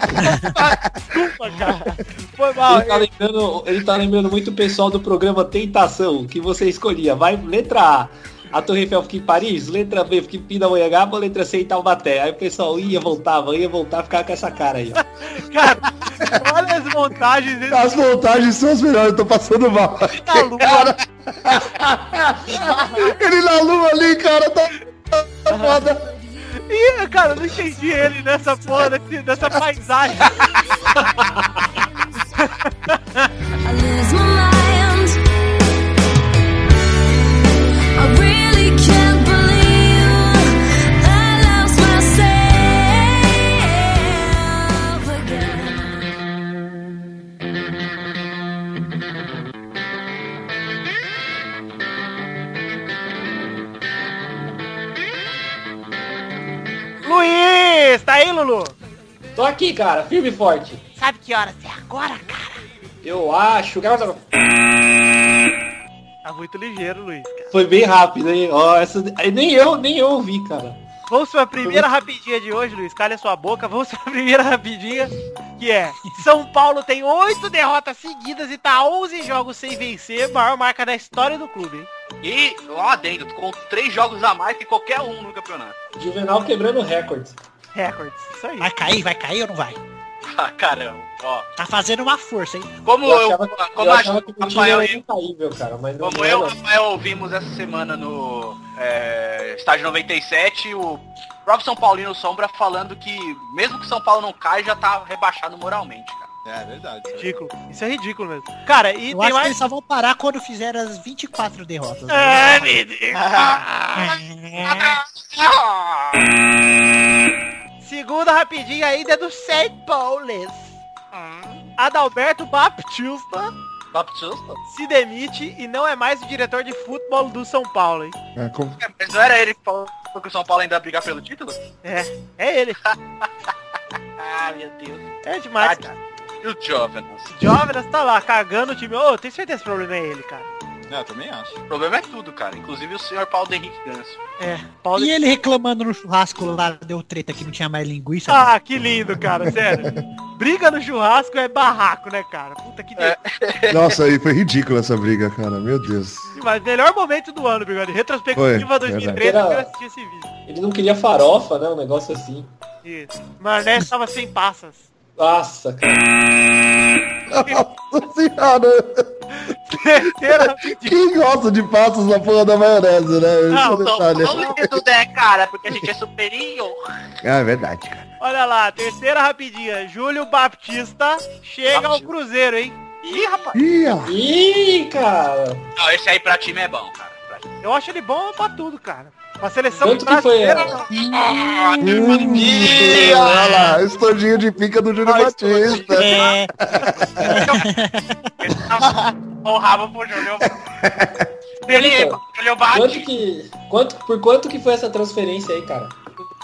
opa! Desculpa, cara. Foi mal. Ele tá, lembrando, ele tá lembrando muito o pessoal do programa Tentação, que você escolhia. Vai, letra A. A Torre Eiffel fica em Paris, letra B fica em Pindamonhangaba, letra C em Taubaté. Aí o pessoal ia, voltava, ia, voltar, ficava com essa cara aí, ó. [LAUGHS] Cara, olha as montagens As montagens são as melhores, eu tô passando mal. da lua. Ele na lua ali, cara, tá, tá foda. Ih, cara, eu não entendi ele nessa porra, dessa paisagem. I lose my mind. Luiz, tá aí, Lulu? Tô aqui, cara, firme e forte. Sabe que horas é agora, cara? Eu acho que Tá muito ligeiro, Luiz. cara. foi bem rápido, hein? Ó, essa nem eu, nem eu ouvi, cara. Vamos pra primeira rapidinha de hoje, Luiz. Calha sua boca. Vamos pra primeira rapidinha, que é São Paulo tem oito derrotas seguidas e tá 11 jogos sem vencer, maior marca da história do clube, hein? E, ó, adendo, com três jogos a mais que qualquer um no campeonato. Juvenal quebrando recordes. Records, isso aí. Vai cair, vai cair ou não vai? Ah, caramba, ó. Tá fazendo uma força, hein? Como Eu eu, achava, como eu achava que o Rafael, incaível, cara, mas não como eu e o. Rafael ouvimos essa semana no é, estádio 97, o próprio São Paulino Sombra falando que mesmo que São Paulo não cai, já tá rebaixado moralmente, cara. É verdade. Ridículo. Isso é ridículo mesmo. Cara, e Eu tem acho que mais... eles só vão parar quando fizer as 24 derrotas. né? Ai, meu Deus. Segunda rapidinha ainda é do St. Paulis. Adalberto Baptista Baptista? se demite e não é mais o diretor de futebol do São Paulo, hein? É, como- É, Mas não era ele que falou que o São Paulo ainda ia brigar pelo título? É, é ele. [LAUGHS] Ah, meu Deus. É demais, Ah, cara. E o Jovenas? Jóvenes tá lá cagando o time. Ô, tenho certeza que esse problema é ele, cara. É, eu também acho. O problema é tudo, cara. Inclusive o senhor Paulo Henrique Ganso. É, Paulo. E ele reclamando no churrasco lá, deu treta que não tinha mais linguiça. Ah, que lindo, cara, sério. Briga no churrasco é barraco, né, cara? Puta que É. delícia. Nossa, aí foi ridícula essa briga, cara. Meu Deus. Mas melhor momento do ano, Bigode. Retrospectiva Foi, 2013, eu assistir esse vídeo. Ele não queria farofa, né? Um negócio assim. Isso. Mané estava sem passas. Nossa, cara. Nossa senhora. Quem gosta de passos na porra da maionese, né? Esse é o São detalhe. Paulo é tudo é, cara, porque a gente é superior. Ah, é verdade, cara. Olha lá, terceira rapidinha. Júlio Baptista chega ao Baptista. Cruzeiro, hein? Ih, rapaz. Ih. Ih, cara. Não, esse aí pra time é bom, cara. Eu acho ele bom pra tudo, cara. Pra seleção Quanto que foi ela? Ih, olha lá, estojinho de pica do Júlio Batista. É, O rabo pro Júlio. Ele, Então, Júlio Quanto bate. que. Quanto, por quanto que foi essa transferência aí, cara?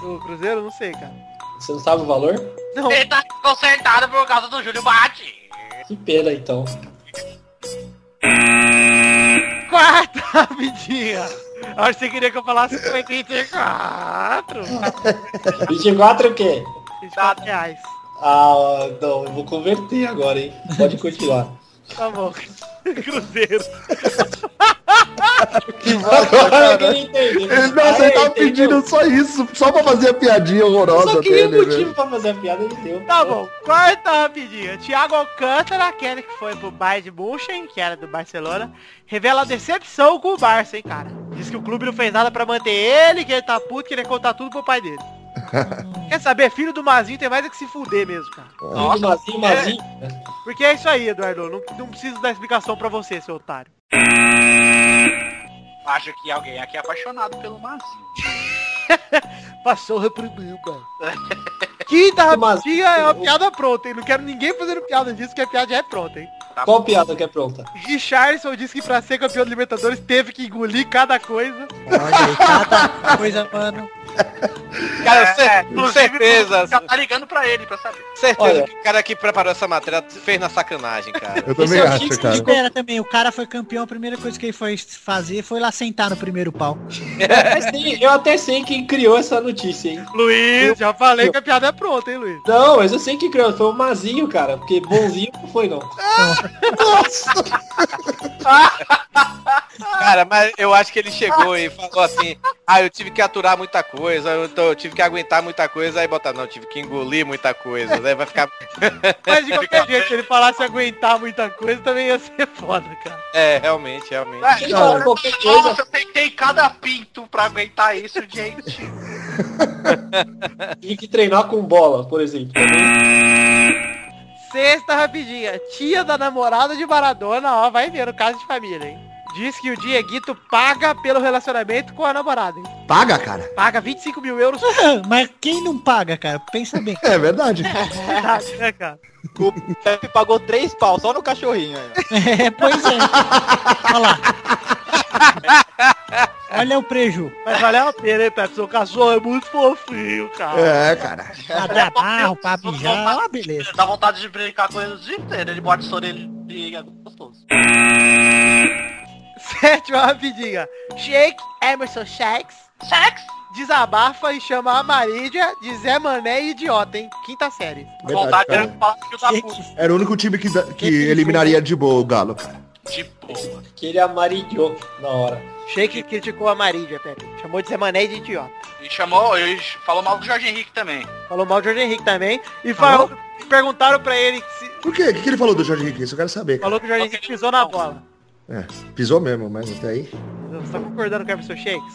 Do Cruzeiro, não sei, cara. Você não sabe o valor? Não, Ele tá consertado por causa do Júlio Bate. Que pena então. quarta [LAUGHS] rapidinha. Acho que você queria que eu falasse 54. 24 o quê? 24 reais. Ah, não, eu vou converter agora, hein? Pode continuar. Tá bom. [LAUGHS] Cruzeiro. [LAUGHS] [LAUGHS] Que Agora eu queria entender. Ele, nossa, ele tava entendeu? pedindo só isso, só pra fazer a piadinha Eu horrorosa só queria um dele, motivo velho. pra fazer a piada, ele deu. Tá bom, quarta rapidinha. Thiago Alcântara, aquele que foi pro Bayern de München, que era do Barcelona, revela a decepção com o Barça, hein, cara. Diz que o clube não fez nada pra manter ele, que ele tá puto, que ele contar tudo pro pai dele. [LAUGHS] Quer saber? Filho do Mazinho tem mais é que se fuder mesmo, cara. Nossa, Mazinho, Mazinho. Porque é isso aí, Eduardo. Não, não preciso dar explicação pra você, seu otário. Acho que alguém aqui é apaixonado pelo Mazinho. [LAUGHS] Passou reprimido, mano. Quinta [LAUGHS] Mas- rapidinha é uma piada pronta, hein? Não quero ninguém fazendo piada disso, que a piada já é pronta, hein? Qual piada que é pronta? Richardson disse que pra ser campeão da Libertadores teve que engolir cada coisa. olha cada coisa, mano. Cara, É, cer- com certeza, Já tá ligando pra ele pra saber. Certeza Olha. que o cara que preparou essa matéria fez na sacanagem, cara. Eu também Esse é o acho, cara. Espera também, o cara foi campeão, a primeira coisa que ele foi fazer foi lá sentar no primeiro pau. [LAUGHS] Eu até sei- eu até sei quem criou essa notícia, hein? Luiz, já falei que a piada é pronta, hein, Luiz? Não, mas eu sei quem criou. Foi o Mazinho, cara. Porque bonzinho não foi, não. [LAUGHS] Cara, mas eu acho que ele chegou e falou assim, ah, eu tive que aturar muita coisa, eu, tô- eu tive que aguentar muita coisa, aí botar, não, eu tive que engolir muita coisa, aí vai ficar... [LAUGHS] Mas de qualquer jeito, se ele falasse aguentar muita coisa, também ia ser foda, cara. É, realmente, realmente. É, Não, qualquer coisa. Nossa, eu tentei cada pinto pra aguentar isso, gente. [LAUGHS] Tinha que treinar com bola, por exemplo. Sexta rapidinha. Tia da namorada de Maradona, ó, vai ver no caso de família, hein? Diz que o Dieguito paga pelo relacionamento com a namorada, hein? Paga, cara. Paga 25 mil euros [LAUGHS] Mas quem não paga, cara? Pensa bem. É verdade. [LAUGHS] verdade, né, cara? O Pepe pagou três pau só no cachorrinho aí. É, pois é. Olha lá. Olha o preju. Mas valeu a pena, hein, Pepe? Seu cachorro é muito fofinho, cara. É, cara. Pra dar barro, pra mijar, é uma beleza. Dá vontade de brincar com ele o dia inteiro. Ele bota só nele e é gostoso. Sétima rapidinha. Shake, Emerson Shakes. Sex? Desabafa e chama a Marídia de Zé Mané e idiota, hein? Quinta série. Verdade, puta. Shake. Era o único time que, que eliminaria de boa o Galo, cara. De boa. Que ele amarilhou na hora. Shake criticou a Marídia, Pepe. Chamou de Zé Mané e de idiota. E chamou, e falou mal do Jorge Henrique também. Falou mal de Jorge Henrique também. E falou, perguntaram pra ele se, Por quê? O que, que ele falou do Jorge Henrique? Isso eu quero saber. cara. falou que o Jorge Henrique pisou na bola. É, pisou mesmo, mas até aí. Você tá concordando com o Emerson Shakes?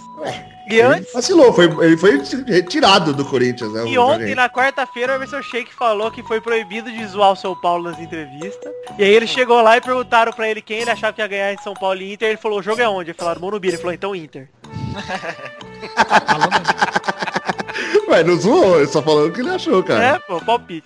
E Ele antes, vacilou, foi, ele foi retirado do Corinthians, né? e ontem, na quarta-feira, o Emerson Shake falou que foi proibido de zoar o São Paulo nas entrevistas. E aí ele chegou lá e perguntaram pra ele quem ele achava que ia ganhar em São Paulo e Inter. Ele falou, o jogo é onde? Ele falaram, Morumbi. Ele falou, então Inter. [LAUGHS] Ué, não zoou, ele só falou o que ele achou, É, cara. pô, palpite.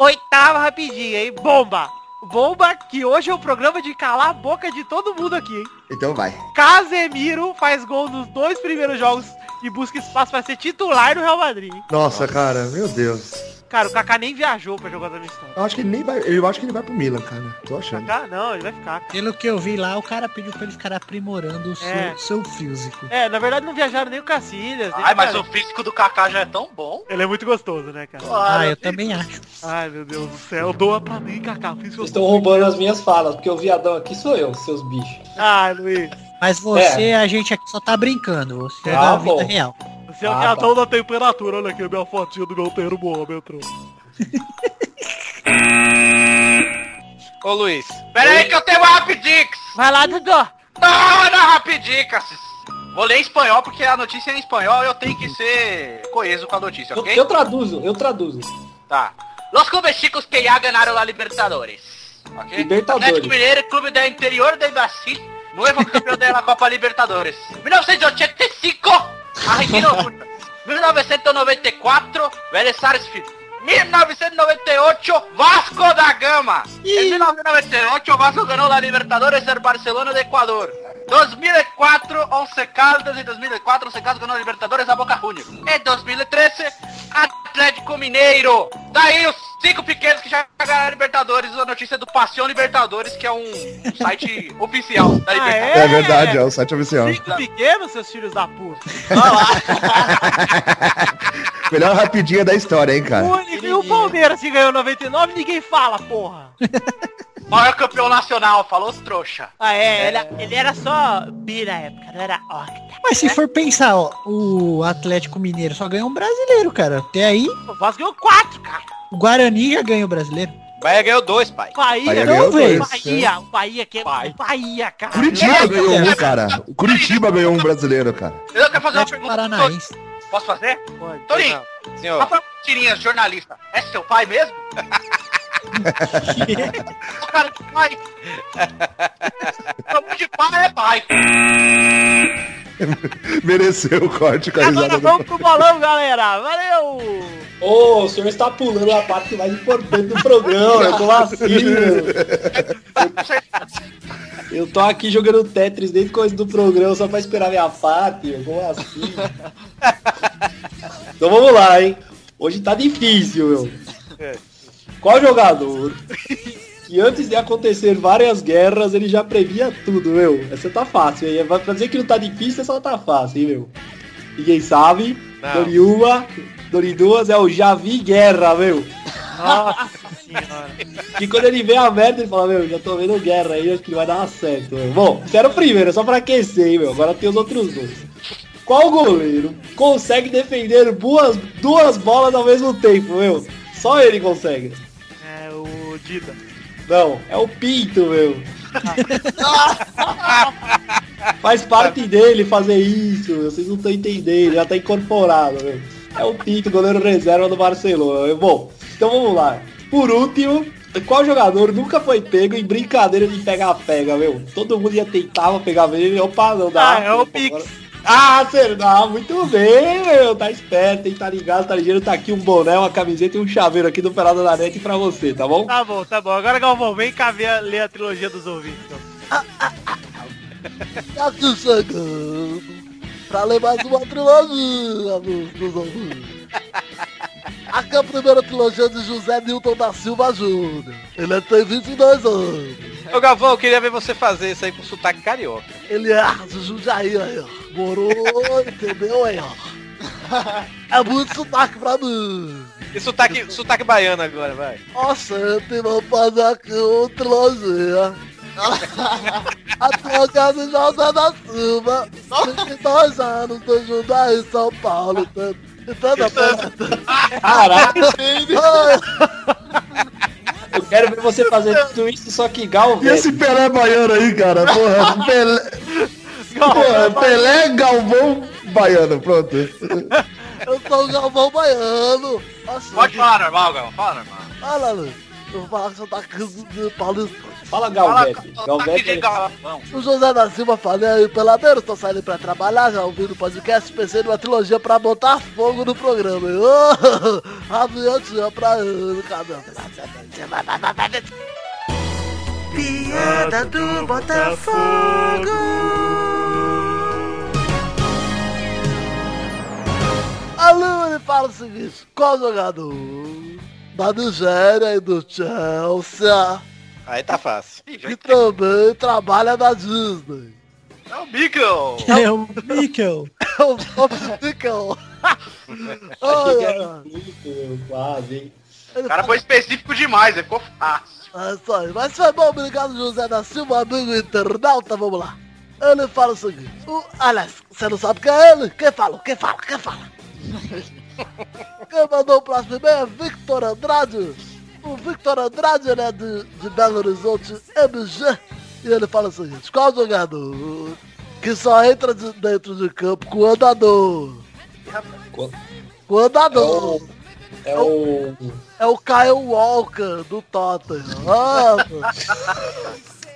Oitava rapidinha, hein? Bomba! Bomba que hoje é o programa de calar a boca de todo mundo aqui, hein? Então vai. Casemiro faz gol nos dois primeiros jogos e busca espaço para ser titular no Real Madrid. hein? Nossa, cara, meu Deus. Cara, o Kaká nem viajou pra jogar da missão. Eu acho que ele nem vai. Eu acho que ele vai pro Milan, cara. Tô achando. Kaká não, ele vai ficar. cara. Pelo que eu vi lá, o cara pediu pra ele ficar aprimorando o seu, É. seu físico. É, na verdade não viajaram nem o Cacilhas. Ai, mas o físico do Kaká já é tão bom. Ele é muito gostoso, né, cara? Ah, eu também acho. Ai, meu Deus do céu. Doa pra mim, Kaká. Fiz Vocês estão roubando as minhas falas, porque o viadão aqui sou eu, seus bichos. Ai, Luiz. Mas você, a gente aqui só tá brincando. Você é Ah, da vida bom. real. Você é o Ah, viadão da temperatura. Olha aqui a minha fotinha do meu termômetro. [LAUGHS] Ô Luiz, Pera aí que eu tenho uma Rapidix. Vai lá, Dudu. Não, não, Rapidix. Vou ler em espanhol porque a notícia é em espanhol e eu tenho que ser coeso com a notícia, Eu, ok? eu traduzo, eu traduzo. Tá. Los clubes chicos que ya ganaron la Libertadores. Ok? Libertadores. Atlético Mineiro, clube del interior del Brasil, nuevo campeón de la Copa Libertadores. 1985, Argentino Juniors. 1994, Vélez Sarsfield. 1998, Vasco da Gama. En 1998, Vasco ganó la Libertadores del Barcelona de Ecuador. 2004, Once Caldas. En 2004, Once Caldas ganó la Libertadores a Boca Juniors. En 2013, Atlético Mineiro. Daí os cinco pequenos que já ganharam a Libertadores. A notícia do Passeio Libertadores, que é um site [LAUGHS] oficial da Ah, Libertadores. É verdade, é o site oficial. Cinco pequenos, seus filhos da puta. [LAUGHS] [LAUGHS] Melhor rapidinha da história, hein, cara. O único- E o Palmeiras que ganhou 99, ninguém fala, porra. Maior campeão nacional, falou trouxa. Ah, é, Ele, ele era só bi na época, não era octa. Mas se for pensar, ó, o Atlético Mineiro só ganhou um brasileiro, cara. Até aí, O Vasco ganhou quatro, cara. o Guarani já ganhou o brasileiro. Bahia ganhou dois, pai. Bahia, Bahia não, ganhou dois, Bahia, o Bahia que é Bahia, cara. Curitiba ganhou um, cara. O Curitiba ganhou um brasileiro, cara. Eu quero fazer uma Atlético pergunta. Paranaense. Posso fazer? Pode. Torinho, Senhor. Rafael Tirinhas, jornalista, é seu pai mesmo? [LAUGHS] o cara de pai. [LAUGHS] Nome de pai é pai. [LAUGHS] Mereceu o corte com a Agora risada do... vamos pro bolão, galera. Valeu! Ô, o senhor está pulando a parte mais importante do programa, eu tô assim, meu. Eu tô aqui jogando Tetris desde o começo do programa só pra esperar minha parte, como assim? Então vamos lá, hein? Hoje tá difícil, meu. Qual jogador que antes de acontecer várias guerras ele já previa tudo, meu? Essa tá fácil, hein? Pra dizer que não tá difícil, essa tá fácil, hein, meu? Ninguém sabe. Dori uma, Dori duas é o Javi Guerra, meu. Nossa [LAUGHS] Que quando ele vê a merda, ele fala, meu, já tô vendo guerra aí, acho que vai dar certo. Meu. Bom, esse era o primeiro, só pra aquecer, hein, meu. Agora tem os outros dois. Qual goleiro consegue defender duas, duas bolas ao mesmo tempo, meu? Só ele consegue. É o Dida. Não, é o Pinto, meu. [LAUGHS] Faz parte dele fazer isso, vocês não estão entendendo, já tá incorporado, meu. É o Pinto, goleiro reserva do Barcelona. meu. Bom, então vamos lá. Por último, qual jogador nunca foi pego em brincadeira de pega-pega, meu? Todo mundo ia tentava pegar ele, opa, não dá. Ah, é o Pix. Ah, Serdar, muito bem, meu. Tá esperto, hein? Tá ligado, tá ligeiro. Tá aqui um boné, uma camiseta e um chaveiro aqui do Pelada da Net pra você, tá bom? Tá bom, tá bom. Agora, Galvão, vem cá ver, a- ler a trilogia dos ouvintes. Então. [LAUGHS] Tá aqui chegando pra ler mais uma trilogia dos, dos ouvintes. Aqui é a primeira trilogia de José Newton da Silva Júnior. Ele tem 22 anos. Ô Galvão, eu queria ver você fazer isso aí com sotaque carioca. Ele é de Jundiaí aí, ó. Morou, [LAUGHS] entendeu aí, ó. É muito sotaque pra mim. E sotaque, sotaque baiano agora, vai. Ó, gente, vamos fazer aqui uma trilogia. A trilogia de José da Silva. 22 anos, do Jundiaí, São Paulo. Entendeu? Caralho, Eu quero ver você fazer tudo isso, só que gal, E esse Pelé baiano aí, cara? Porra, [LAUGHS] Pelé. Porra, Pelé Galvão baiano, pronto. Eu sou o Galvão Baiano. Pode falar normal, Gal. Fala normal. Fala, Lu. Eu vou falar que você tá paulista. Fala Galvete. Galvete de Galvão. O José da Silva falei aí, peladeiro, tô saindo pra trabalhar, já ouvindo o podcast, pensei numa trilogia pra botar fogo no programa. Ô, [LAUGHS] Avião pra ano, cadê? Piada do Botafogo. A Lune fala o seguinte, qual jogador da Nigéria e do Chelsea Aí tá fácil. que também trabalha na Disney? É o Mikkel. É o Mikkel. [LAUGHS] É o meu, [LAUGHS] quase, hein? O cara foi específico demais, ficou fácil. É isso aí. Mas foi bom, obrigado, José da Silva, amigo internauta, vamos lá. Ele fala o seguinte, o, aliás, você não sabe quem é ele? Quem fala? Quem fala? Quem fala? [LAUGHS] Quem mandou o próximo e-mail é Victor Andrade. O Victor Andrade, ele é de, de Belo Horizonte, MG. E ele fala o seguinte, qual jogador que só entra de- dentro de campo com andador? Com andador. É o. É o Kyle Walker do Tottenham. Ah,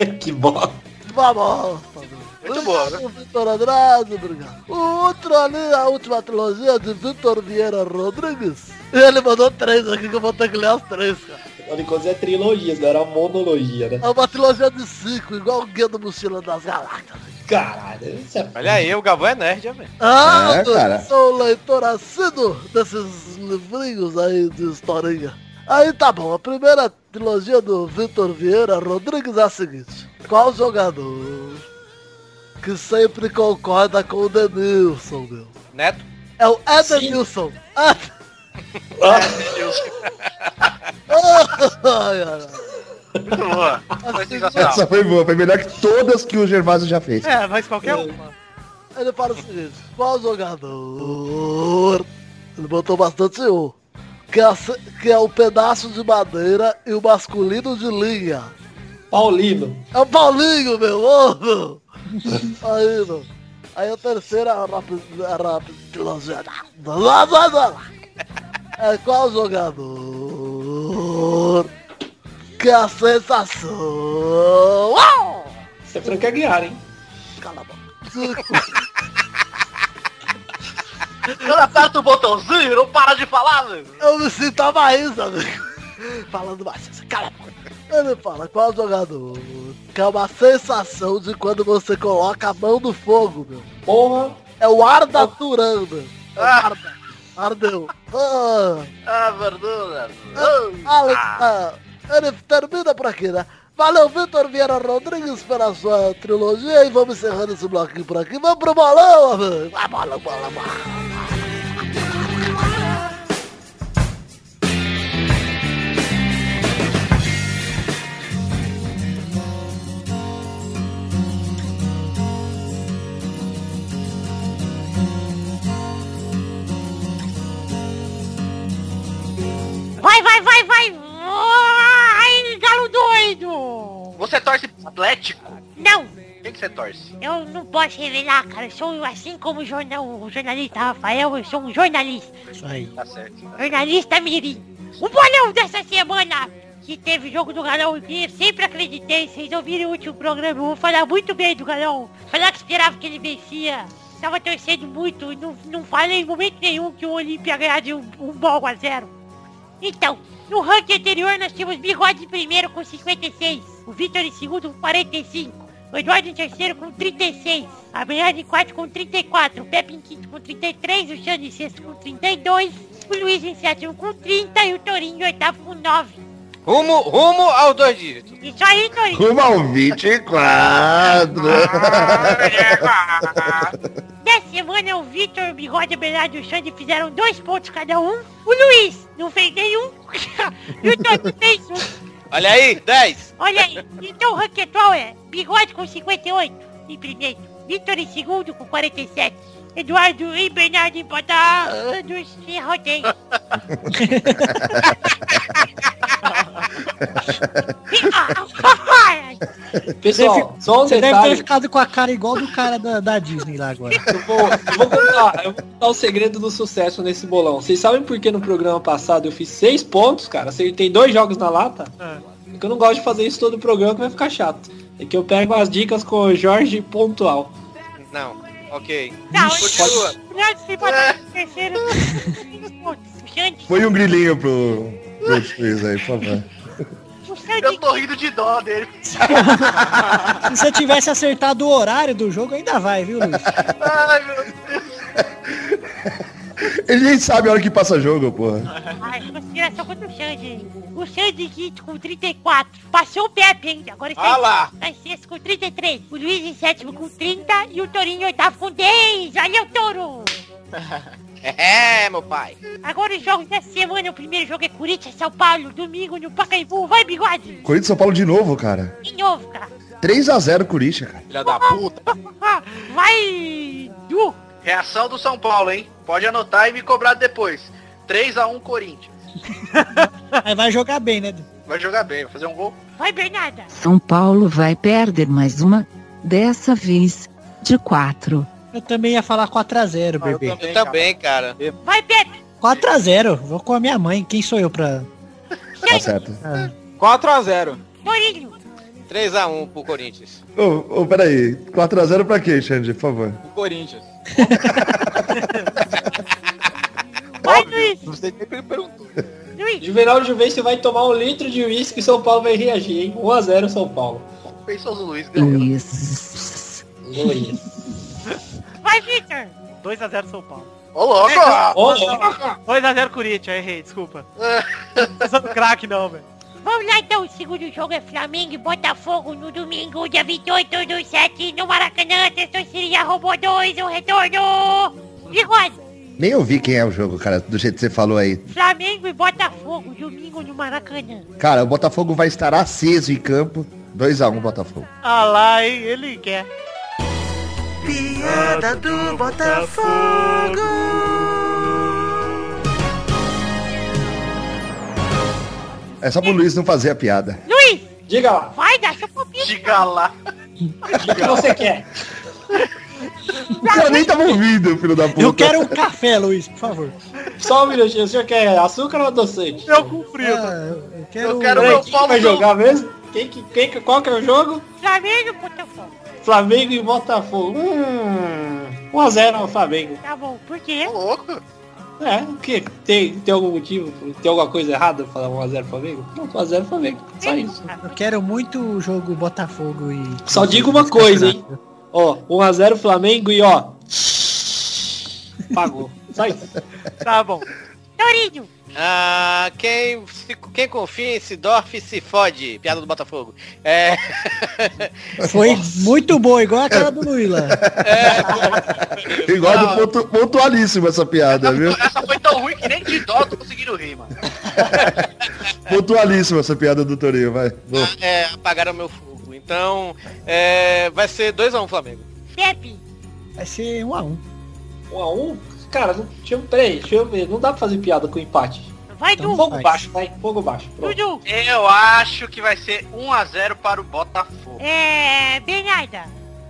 [LAUGHS] que bosta. uma bosta. Muito boa, né? O Vitor Andrade, obrigado. O outro ali, a última trilogia de Vitor Vieira Rodrigues. E ele mandou três aqui que eu vou ter que ler as três, cara. Contas é trilogia, não era monologia, né? É uma trilogia de cinco, igual o Guia do Mochila das Galáxias. Caralho, isso é... Olha aí, o Galvão é nerd, velho. Ah, É, cara. sou leitor assíduo desses livrinhos aí de historinha. Aí tá bom, a primeira trilogia do Vitor Vieira Rodrigues é a seguinte. Qual jogador que sempre concorda com o Denilson, meu? Neto? É o Edenilson. Ah. Muito boa. Essa foi boa, foi melhor que todas que o Gervásio já fez. É, mas qualquer uma. Ele fala o seguinte, qual jogador? Ele botou bastante um. Que é, que é o pedaço de madeira e o masculino de linha. Paulino. É o Paulinho, meu, ô, meu. Aí, meu. Aí a terceira é rápido, é qual jogador? Que a sensação. Uau! Você é Franca Guiar, hein? Cala a boca. Quando aperta o botãozinho, não para de falar, velho. Eu me sinto a Maísa, amigo. Falando mais. Cala a boca. Ele fala, qual jogador? Que é uma sensação de quando você coloca a mão no fogo, meu. Porra. É o Arda Turan, meu. É o Arda. Ardeu. Ah, Ah, verdura. Alex, ah, ele termina por aqui, né? Valeu, Vitor Vieira Rodrigues, pela sua trilogia e vamos encerrando esse bloquinho por aqui. Vamos pro bolão, amigo. Vai, vai, vai! Ai, galo tá doido! Você torce Atlético? Não! Quem que você torce? Eu não posso revelar, cara. Eu sou assim como jornal, o jornalista Rafael, eu sou um jornalista. Isso aí. Tá certo. Tá jornalista Mirim. O bolão dessa semana que teve jogo do Galão eu sempre acreditei, vocês ouviram o último programa, eu vou falar muito bem do Galão. Falar que esperava que ele vencia. Tava torcendo muito, não, não falei em momento nenhum que o Olímpia ganharia de um, um bom a zero. Então, no ranking anterior nós tínhamos Bigode em primeiro com 56, o Vitor em segundo com 45, o Eduardo em terceiro com 36, a Bernardo em quarto com 34, o Pepe em quinto com 33, o Xande em sexto com 32, o Luiz em sétimo com 30 e o Torinho em oitavo com 9. Rumo, rumo aos dois dígitos. Isso aí, Torinho. Rumo ao 24. Nessa semana o Vitor, o Bigode, a Bernardo e o Xande fizeram dois pontos cada um. O Luiz não fez nenhum. [LAUGHS] e o Torinho fez um. Olha aí, 10. Olha aí, então o ranking atual é Bigode com 58 em primeiro, Vitor em segundo com 47, Eduardo e Bernardo empatados e rodei. [LAUGHS] Pessoal, só um Você deve detalhe. ter ficado com a cara igual do cara da, da Disney lá agora. Eu vou, eu vou contar, eu vou contar o segredo do sucesso nesse bolão. Vocês sabem por que no programa passado eu fiz seis pontos, cara? Acertei dois jogos na lata? Porque eu não gosto de fazer isso todo o programa que vai ficar chato. É que eu pego as dicas com o Jorge pontual. Não, ok. Não, Continua. Bernardo se botar em terceiro. Põe um grilinho pro, pro juiz aí, por favor. Xande Eu tô rindo de dó dele. [LAUGHS] Se você tivesse acertado o horário do jogo, ainda vai, viu, Luiz? Ai, meu Deus. Ele nem sabe a hora que passa jogo, porra. Ai, consideração contra o Xande. O em quinto com 34. Passou o Pepe ainda. Agora está Ah lá. tá em sexto com 33. O Luiz em sétimo com 30. E o Torinho em oitavo com 10. Valeu, Toro! [LAUGHS] É, meu pai. Agora os jogos dessa semana. O primeiro jogo é Corinthians, São Paulo. Domingo no Pacaembu. Vai, bigode! Corinthians São Paulo de novo, cara. De novo, cara. 3x0 Corinthians, cara. Filha da puta. [LAUGHS] Vai, Du! Reação do São Paulo, hein? Pode anotar e me cobrar depois. 3x1 Corinthians. [LAUGHS] Aí vai jogar bem, né? Vai jogar bem, vai fazer um gol. Vai, Bernarda! São Paulo vai perder mais uma, dessa vez, de 4. Eu também ia falar 4x0, Ah, eu bebê. também, Eu também, cara. Vai, Pepe! 4x0, vou com a minha mãe. Quem sou eu pra. Tá certo. 4x0. Torinho! 3x1 pro Corinthians. Ô, ô, peraí. 4x0 pra quê, Xande, por favor? O Corinthians. [LAUGHS] Vai, Óbvio. Luiz! Não sei nem que ele perguntou. Juvenal Juvencio vai tomar um litro de uísque e São Paulo vai reagir, hein? 1x0 São Paulo. Pensou os Luiz ganhando. Luiz. Luiz. Vai, Victor! 2x0 São Paulo. Ô, louco! Ô, 2x0 Corinthians, errei, desculpa. Não sou do craque não, velho. Vamos lá então, o segundo jogo é Flamengo e Botafogo no domingo, dia 28 do 7, no Maracanã, Testosteria Robô 2, o retorno! Bigode! Nem ouvi quem é o jogo, cara, do jeito que você falou aí. Flamengo e Botafogo, domingo no Maracanã. Cara, o Botafogo vai estar aceso em campo. 2x1 Botafogo. Ah lá, hein, ele quer. Piada do Botafogo. É só pro Luiz não fazer a piada. Luiz, Diga lá, vai dar seu palpite. Diga lá. o que você quer? Cara nem tava ouvindo, filho da puta. Eu quero um café, Luiz, por favor. Só um minutinho, o senhor quer açúcar ou adoçante? Eu com frio. Ah, eu quero. Eu quero meu quem vai jogar mesmo? Quem, que- quem, que- qual que é o jogo? Flamengo e Botafogo. Flamengo e Botafogo. Hum, 1x0 ao Flamengo. Tá bom, por quê? Ô, louco. É, o que? Tem, tem algum motivo? Tem alguma coisa errada pra falar 1x0 Flamengo? Não, 1x0 Flamengo. Só isso. Eu quero muito o jogo Botafogo e. Só digo uma coisa, hein? Ó, 1x0 Flamengo e ó. Pagou. Só isso. Tá bom. Torinho, Ah, quem, se- quem confia em Sidorf se fode. Piada do Botafogo. É. [LAUGHS] Foi muito boa, igual aquela do Luiz lá. Igual do pontu, pontualíssimo essa piada, viu? Essa foi tão ruim que nem de dó tô conseguindo rir, mano. Pontualíssimo essa piada do Torinho, vai. Vou. é, apagaram meu fogo. Então, é, vai ser 2x1 Flamengo. Pepe, Vai ser um a um. 1x1? Cara, não, deixa peraí, deixa eu ver. Não dá pra fazer piada com empate. Vai, Então Du. Fogo Vai. baixo, vai. Fogo baixo. Pronto. Eu acho que vai ser 1x0 para o Botafogo. É... Bernarda.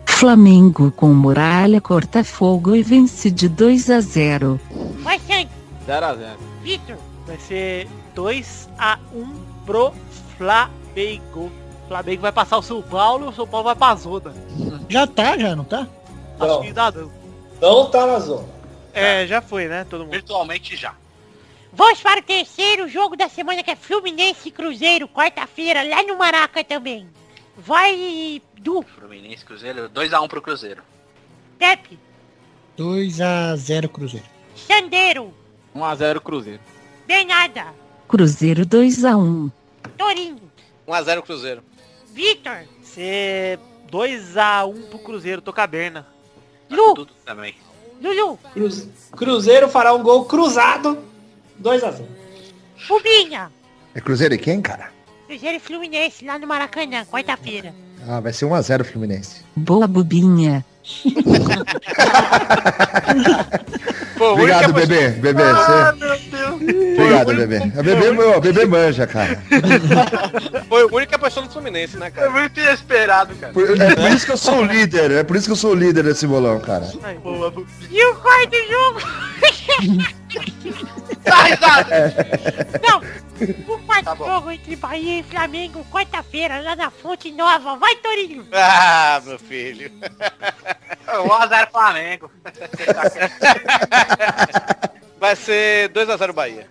Flamengo com muralha corta fogo e vence de 2 a 0. Vai, Santos. 0x0. Vitor. Vai ser 2x1 pro Flamengo. O Flamengo vai passar o São Paulo e o São Paulo vai pra zona. Já tá, já, não tá? Acho Não. que dá não. Não tá na zona. É, já foi, né? Todo mundo. Virtualmente já. Vamos para o terceiro jogo da semana que é Fluminense e Cruzeiro, quarta-feira, lá no Maraca também. Vai, Du, Fluminense Cruzeiro, 2x1 pro Cruzeiro. Pepe, 2x0 Cruzeiro. Sandeiro, 1x0 Cruzeiro. Bernarda, Cruzeiro 2 a 1. Torinho, 1x0 Cruzeiro. Vitor, Ser 2x1 pro Cruzeiro, tô caberna. Lu, Tudo também. Lulu, Cruz- Cruzeiro fará um gol cruzado. 2x0. Rubinha, É Cruzeiro e quem, cara? Cruzeiro e Fluminense, lá no Maracanã, quarta-feira. Ah, vai ser 1x0 Fluminense. Boa bobinha. [LAUGHS] Pô, Obrigado, única bebê. Bebê, Ah, você... Obrigado, bebê. A bebê, meu, a bebê manja, cara. [LAUGHS] Foi o único que apostou no Fluminense, né, É cara? muito inesperado, cara. Por- é por isso que eu sou o líder. É por isso que eu sou o líder desse bolão, cara. E o quarto jogo? [LAUGHS] Dá risada. Não, o quarto Tá jogo entre Bahia e Flamengo, quarta-feira, lá na Fonte Nova. Vai, Torinho. Ah, meu filho. [LAUGHS] 1x0 Flamengo. Vai ser 2x0 Bahia.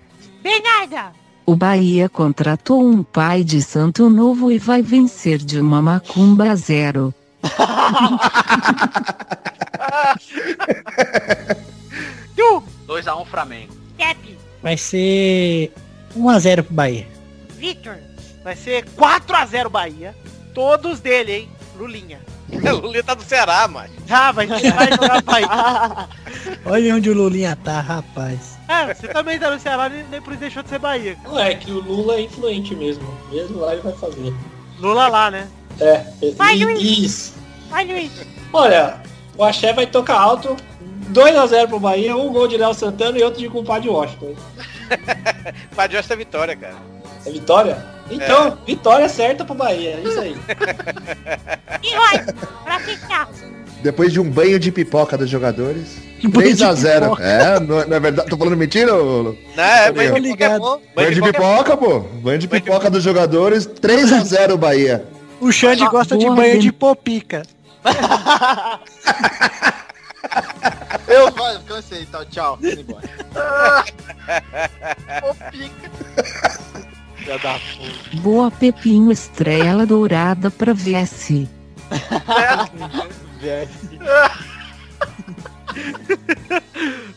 Bernarda, O Bahia contratou um pai de Santo Novo e vai vencer de uma macumba a zero. [LAUGHS] Du, 2x1 Flamengo. Pepe, Vai ser 1x0 pro Bahia. Vitor, Vai ser 4x0 Bahia. Todos dele, hein? Lulinha. O [LAUGHS] Lulinha tá do Ceará, macho. Ah, vai, vai jogar Bahia. [LAUGHS] Olha onde o Lulinha tá, rapaz. É, você também tá no Ceará, nem, nem por isso deixou de ser Bahia. Não é que o Lula é influente mesmo. Mesmo lá ele vai fazer. Lula lá, né? É, Vai, Luiz. vai, Luiz. Olha, o Axé vai tocar alto. 2x0 pro Bahia, um gol de Léo Santana e outro de compadre Washington. [LAUGHS] Padre é vitória, cara. É vitória? Então, vitória certa pro Bahia, é isso aí. [LAUGHS] E vai, pra fechar. Depois de um banho de pipoca dos jogadores. Banho de 3x0. pipoca. É, não, não é verdade? Tô falando mentira, ô? Não, é, banho de ligado. pipoca é bom. Banho de pipoca é pô. Banho de pipoca dos jogadores. 3x0 Bahia. O Xande gosta de banho de popica. [LAUGHS] Eu vai, cansei, então, tchau. Embora. [LAUGHS] Puta. Boa Pepinho Estrela Dourada pra VS. [LAUGHS] Velho.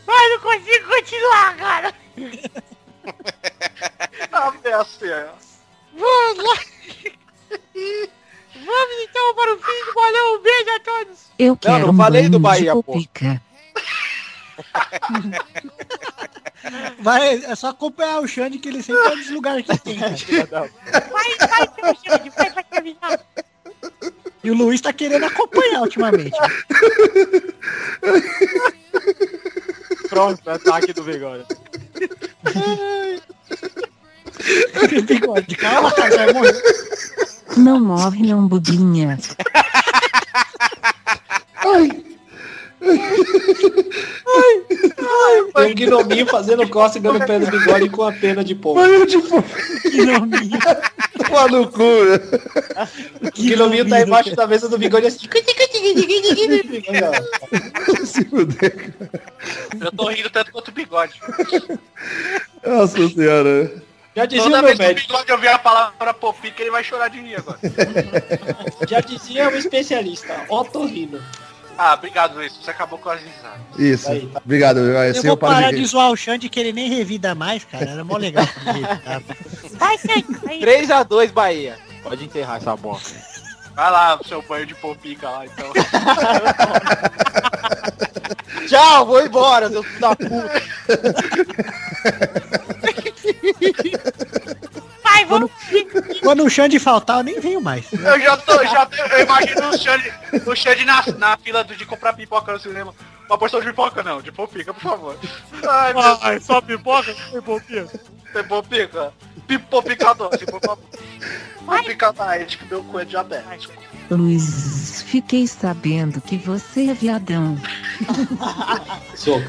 Ai, não consigo continuar, cara. [LAUGHS] Ah, meu céu. Vamos lá. Vamos então para o fim do bolão. Um beijo a todos. Eu quero não um falei do Bahia, pô. [LAUGHS] Vai, é só acompanhar o Xande que ele sempre vai nos lugares que tem. Vai, vai, seu Xande. Vai pra terminar. E o Luiz tá querendo acompanhar ultimamente. Pronto, ataque do bigode. Bigode, [LAUGHS] calma, cara, vai morrer. Não morre não, bobinha. Tem um gnominho fazendo cócega no pé do bigode com a pena de pombo. Banho de pipoca. Gnominho. Toma no cu. O gnominho tá embaixo da mesa do bigode assim. Se fuder. Eu tô rindo tanto quanto o bigode. Nossa senhora. Já dizia Toda o meu vez que o médico. bigode ouvir a palavra popica, ele vai chorar de rir agora. Já dizia o especialista. Otorrino. Ah, obrigado, Luiz. Você acabou com as risadas. Isso. Aí, tá. Obrigado. Eu vou eu paro parar de zoar o Xande que ele nem revida mais, cara. Era mó legal. [LAUGHS] Vai, Xande. Aí. 3x2 Bahia. Pode enterrar essa bosta. Vai lá, seu banho de popica lá, então. [LAUGHS] Tchau, vou embora, seu filho da puta. [LAUGHS] Vai, vamos. Quando o Xande faltar, eu nem venho mais. Eu já tô, já tô, eu imagino o Xande, o Xande na, na fila do- de comprar pipoca no cinema. Uma porção de pipoca não, de popica, por favor. Ai, meu Ai, só pipoca? Tem popica? Tem popica? Pipopicador, se por favor. Popicador, tipo, meu cu é diabético. Luiz, fiquei sabendo que você é viadão. Sou,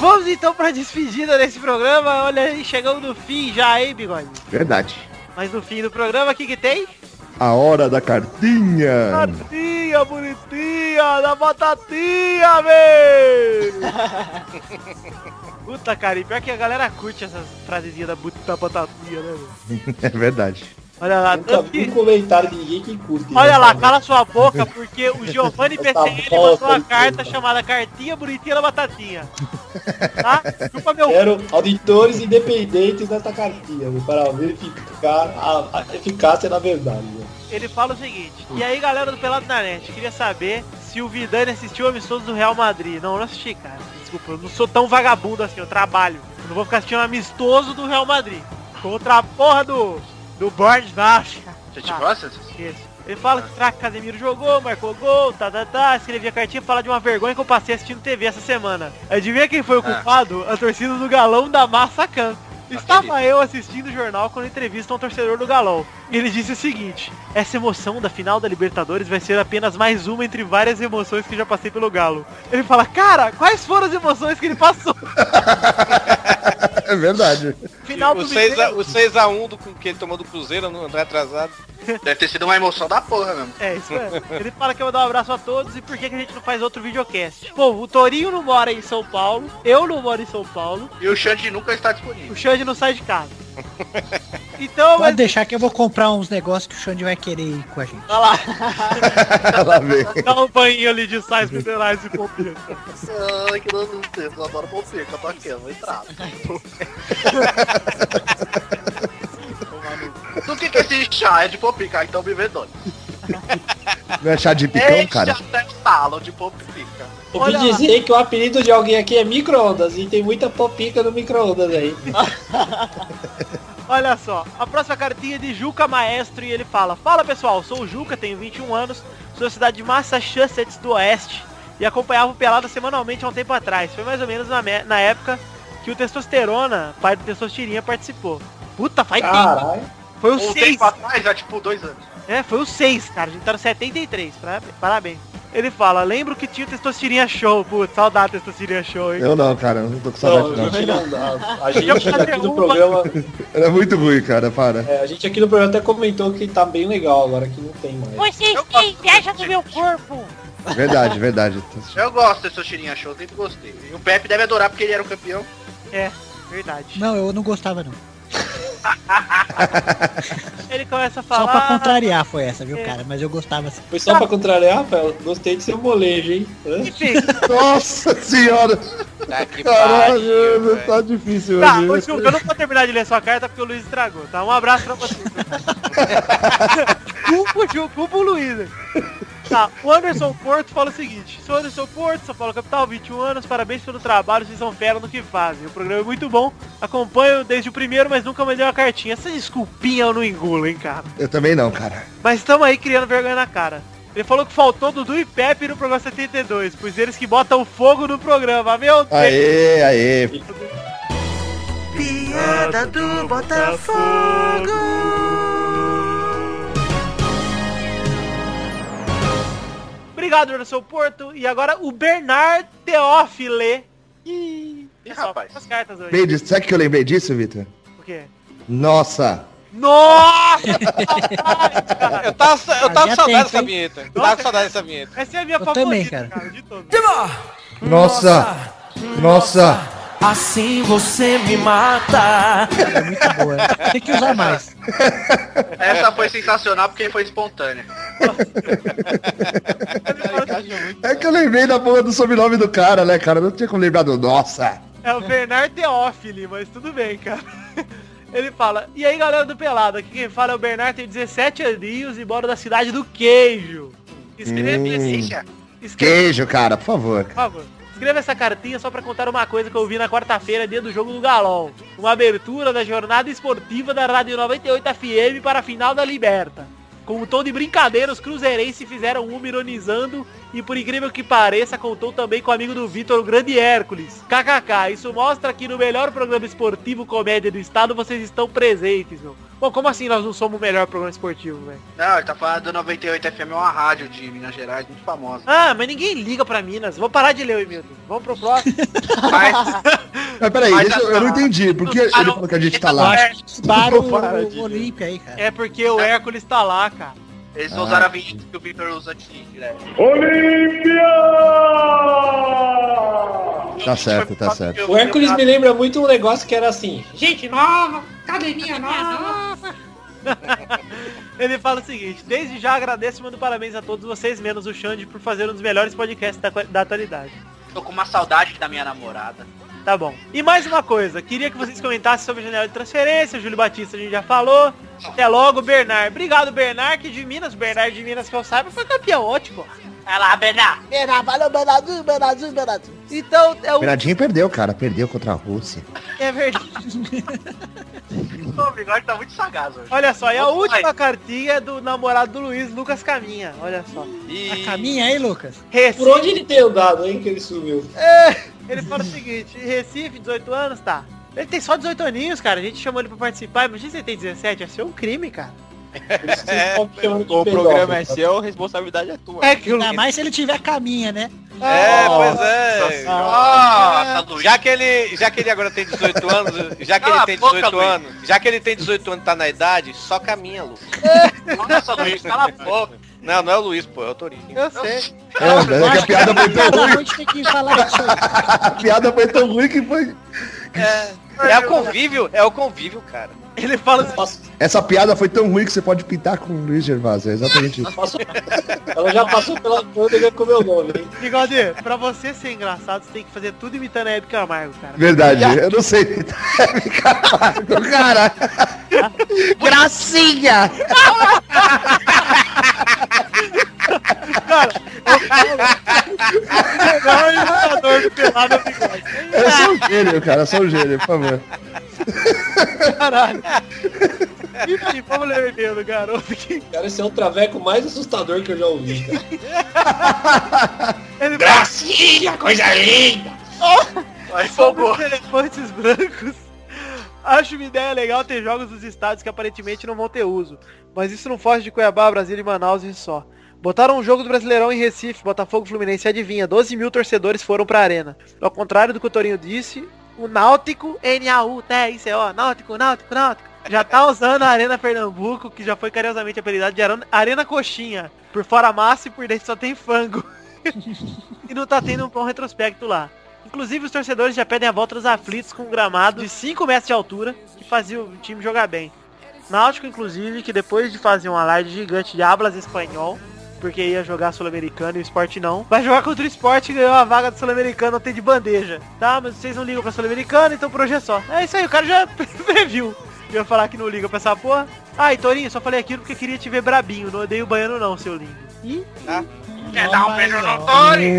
Vamos então pra despedida desse programa. Olha aí, chegamos no fim já, hein, bigode? Verdade. Mas no fim do programa, o que que tem? A hora da cartinha. Cartinha bonitinha da batatinha, véi! [LAUGHS] Puta, cara, e pior que a galera curte essas frasezinhas da, bu- da batatinha, né, velho? [LAUGHS] É verdade. Olha lá, Nunca tanto um comentário de ninguém que curte. Olha né, lá, cara? cala sua boca, porque o Giovanni bosta mandou uma de carta chamada Cartinha Bonitinha da Batatinha. Tá? Chupa meu Quero auditores independentes dessa cartinha, para verificar a, a eficácia da verdade. né? Ele fala o seguinte, e aí galera do Pelado na Net, queria saber se o Vidani assistiu o amistoso do Real Madrid. Não, não assisti, cara. Desculpa, eu não sou tão vagabundo assim, eu trabalho. Eu não vou ficar assistindo amistoso do Real Madrid. Contra a porra do. Do Bournemouth. Gente, Ah. gosta? Isso. Ele fala que o Craque Casemiro jogou, marcou gol, tá, tá, tá. Escrevia cartinha, fala de uma vergonha que eu passei assistindo TV essa semana. Adivinha quem foi o Ah. culpado? A torcida do Galão da Massa Can. Estava eu assistindo o jornal quando entrevista um torcedor do Galão. E ele disse o seguinte: Essa emoção da final da Libertadores vai ser apenas mais uma entre várias emoções que já passei pelo Galo. Ele fala, cara, quais foram as emoções que ele passou? [LAUGHS] É verdade. Final o do 6 a, Mineiro. o 6 a 1 do que ele tomou do Cruzeiro no André atrasado. Deve ter sido uma emoção da porra mesmo. É, isso é. Ele fala que eu vou dar um abraço a todos e por que, que a gente não faz outro videocast? Pô, o Torinho não mora em São Paulo, eu não moro em São Paulo, E o Xande nunca está disponível. o Xande não sai de casa. [LAUGHS] Então, mas... mas... deixar que eu vou comprar uns negócios que o Xande vai querer ir com a gente. Olha lá. [LAUGHS] Lá vem. Dá um banho ali de sais minerais e pompinha. Ai, que não sei, eu adoro popica, tô aqui, eu vou entrar. [LAUGHS] Do que que é esse chá é de popica? Então me vendou. [LAUGHS] Não é chá de picão, Esse cara? até talo de popica. Ouvi dizer que o apelido de alguém aqui é micro-ondas e tem muita popica no micro-ondas aí. [LAUGHS] Olha só, a próxima cartinha é de Juca Maestro e ele fala Fala pessoal, sou o Juca, tenho 21 anos, sou da cidade de Massachusetts do Oeste e acompanhava o Pelada semanalmente há um tempo atrás. Foi mais ou menos na, me- na época que o Testosterona, pai do Testostirinha, participou. Puta, faz Caralho. tempo. Foi o Um 6. tempo atrás, já tipo dois anos. É, foi o 6, cara. A gente tá no 73. Parabéns. parabéns. Ele fala, lembro que tinha o Testostirinha Show. Putz, saudade do Testostirinha Show, hein? Eu não, cara, não tô com Não, saudade a não. gente não dá. A gente aqui no programa. Era muito ruim, cara, para. é, a gente aqui no programa até comentou que tá bem legal agora, que não tem mais. Vocês têm inveja do meu corpo. [LAUGHS] Verdade, verdade. Eu gosto desse Chirinha Show, sempre gostei. E o Pepe deve adorar porque ele era o campeão. É, verdade. Não, eu não gostava não. [LAUGHS] Ele começa a Só falar. pra contrariar foi essa, viu, É. cara? Mas eu gostava assim. Foi só pra contrariar, Rafael? Gostei de seu molejo, hein? Enfim. [LAUGHS] Nossa senhora! Tá que Caralho, tá difícil Tá, hoje. Silvio, eu não vou terminar de ler sua carta porque o Luiz estragou, tá? Um abraço pra você. [LAUGHS] culpa, Ju, culpa o Luiz. Tá, o Anderson Porto fala o seguinte. Sou Anderson Porto, São Paulo capital, 21 anos, parabéns pelo trabalho, vocês são fera no que fazem. O programa é muito bom, acompanho desde o primeiro, mas nunca mandei uma cartinha. Essa desculpinha eu não engulo, hein, cara. Eu também não, cara. Mas estamos aí criando vergonha na cara. Ele falou que faltou Dudu e Pepe no programa 72, pois eles que botam fogo no programa, meu Deus. Aê, aê. Piada do Botafogo. Obrigado, Anderson Porto. E agora o Bernard Teófile. Ih, rapaz. As cartas hoje. Sabe que eu lembrei disso, Vitor? O quê? Nossa! Nossa! [LAUGHS] Eu tava, eu tava com saudade dessa vinheta. Eu tava com saudade dessa vinheta. Essa é a minha Eu favorita, também, cara. de todas. Nossa! Nossa! Assim você me mata. É muito boa. Tem que usar mais. Essa foi sensacional porque foi espontânea. É que eu lembrei da porra do sobrenome do cara, né, cara? Não tinha como lembrar do Nossa! É o Bernard Teófile, mas tudo bem, cara. Ele fala, e aí galera do Pelado, aqui quem fala é o Bernard, tem 17 aninhos e mora da cidade do queijo. Escreve Hum. assim, escreve, Queijo, cara, por favor. por favor. Escreva essa cartinha só pra contar uma coisa que eu vi na quarta-feira, dia do jogo do Galol. Uma abertura da jornada esportiva da Rádio 98 FM para a final da Liberta. Com um tom de brincadeira, os cruzeirenses fizeram uma ironizando e por incrível que pareça, contou também com o amigo do Vitor, o grande Hércules. KKK, isso mostra que no melhor programa esportivo comédia do estado vocês estão presentes, meu. Bom, como assim nós não somos o melhor programa esportivo, velho? Não, ele tá falando do 98 FM, é uma rádio de Minas Gerais, muito famosa. Ah, mas ninguém liga pra Minas. Vou parar de ler o e-mail. Vamos pro próximo. [LAUGHS] Mas peraí, Mas eu, eu não entendi. Por que ele falou que a gente tá lá? Para o, Para o Olímpia aí, cara. É porque o Hércules tá lá, cara. Eles Ah. usaram a vinheta que o Victor usa aqui direto. Tá certo, tá certo. O Hércules me lembra muito um negócio que era assim. Gente nova, academia nova. [LAUGHS] Ele fala o seguinte, desde já agradeço e mando parabéns a todos vocês, menos o Xande, por fazer um dos melhores podcasts da, da atualidade. Tô com uma saudade da minha namorada. Tá bom. E mais uma coisa, queria que vocês comentassem sobre a janela de transferência, o Júlio Batista a gente já falou. Até logo, Bernard. Obrigado, Bernard, que de Minas, Bernard de Minas que eu saiba, foi campeão, ótimo. Vai lá, Bernard. Bernardo, valeu, Bernardinho, Bernardinho, Bernardinho. Então, é o... Bernardinho perdeu, cara. Perdeu contra a Rússia. É verdade. [LAUGHS] O bigode tá muito sagaz hoje. Olha só, e a última cartinha é do namorado do Luiz, Lucas Caminha. Olha só. A caminha aí, Lucas. Recife, Por onde ele tem andado, hein, que ele sumiu? Ele fala o seguinte, Recife, 18 anos, tá. Ele tem só 18 aninhos, cara. A gente chamou ele pra participar. Imagina se ele tem 17, ia ser um crime, cara. É, o programa é seu, a responsabilidade é tua. É que Ainda mais se ele tiver caminha, né? É, pois é. Luiz. Já que ele, já que ele agora tem 18 anos, já que Cala ele tem boca, 18 Luiz. anos, já que ele tem 18 anos e tá na idade, só caminha, Lu. Nossa, Luiz, cala a boca. Não, não é o Luiz, pô, é o Torinho. Eu sei. É, é que a piada foi tão ruim. noite tem que falar disso aí. A piada foi tão ruim que foi. É o convívio, é o convívio, cara. Ele fala assim, Essa piada foi tão ruim que você pode pintar com o Luiz Gervásio. É exatamente isso. passou- Ela já passou pela pândega com o meu nome, hein? Bigode, pra você ser engraçado, você tem que fazer tudo imitando a Hebe Camargo, cara. Verdade, eu não sei. Caralho, cara. Gracinha! Melhor imitador do pelado é o Bigode. Eu sou um gênio, cara. Eu sou um gênio, por favor. Caralho. Enfim, vamos ler o e-mail do garoto aqui. Cara, esse é o traveco mais assustador que eu já ouvi, cara. [LAUGHS] Ele Gracinha, coisa linda. Vai, Sobre fogo. os elefantes brancos. Acho uma ideia legal ter jogos dos estados que aparentemente não vão ter uso. Mas isso não foge de Cuiabá, Brasília e Manaus e só. Botaram um jogo do Brasileirão em Recife, Botafogo Fluminense, adivinha, 12 mil torcedores foram pra arena. Ao contrário do que o Torinho disse, o Náutico, N-A-U-T-I-C-O, Náutico, Náutico, Náutico, já tá usando a Arena Pernambuco, que já foi carinhosamente apelidada de Arena, Coxinha. Por fora massa e por dentro só tem frango. [LAUGHS] e não tá tendo um bom retrospecto lá. Inclusive os torcedores já pedem a volta dos aflitos com um gramado de 5 metros de altura que fazia o time jogar bem. Náutico, inclusive, que depois de fazer uma live gigante de hablas espanhol, porque ia jogar Sul-Americano e o esporte não, vai jogar contra o esporte e ganhou a vaga do Sul-Americano ontem de bandeja. Tá, mas vocês não ligam pra Sul-Americano, então por hoje é só. É isso aí, o cara já [LAUGHS] previu. Eu ia falar que não liga pra essa porra. Ah, e Torinho, só falei aquilo porque queria te ver brabinho, não odeio o baiano não, seu lindo. Ih, Quer dar um beijo no Tori?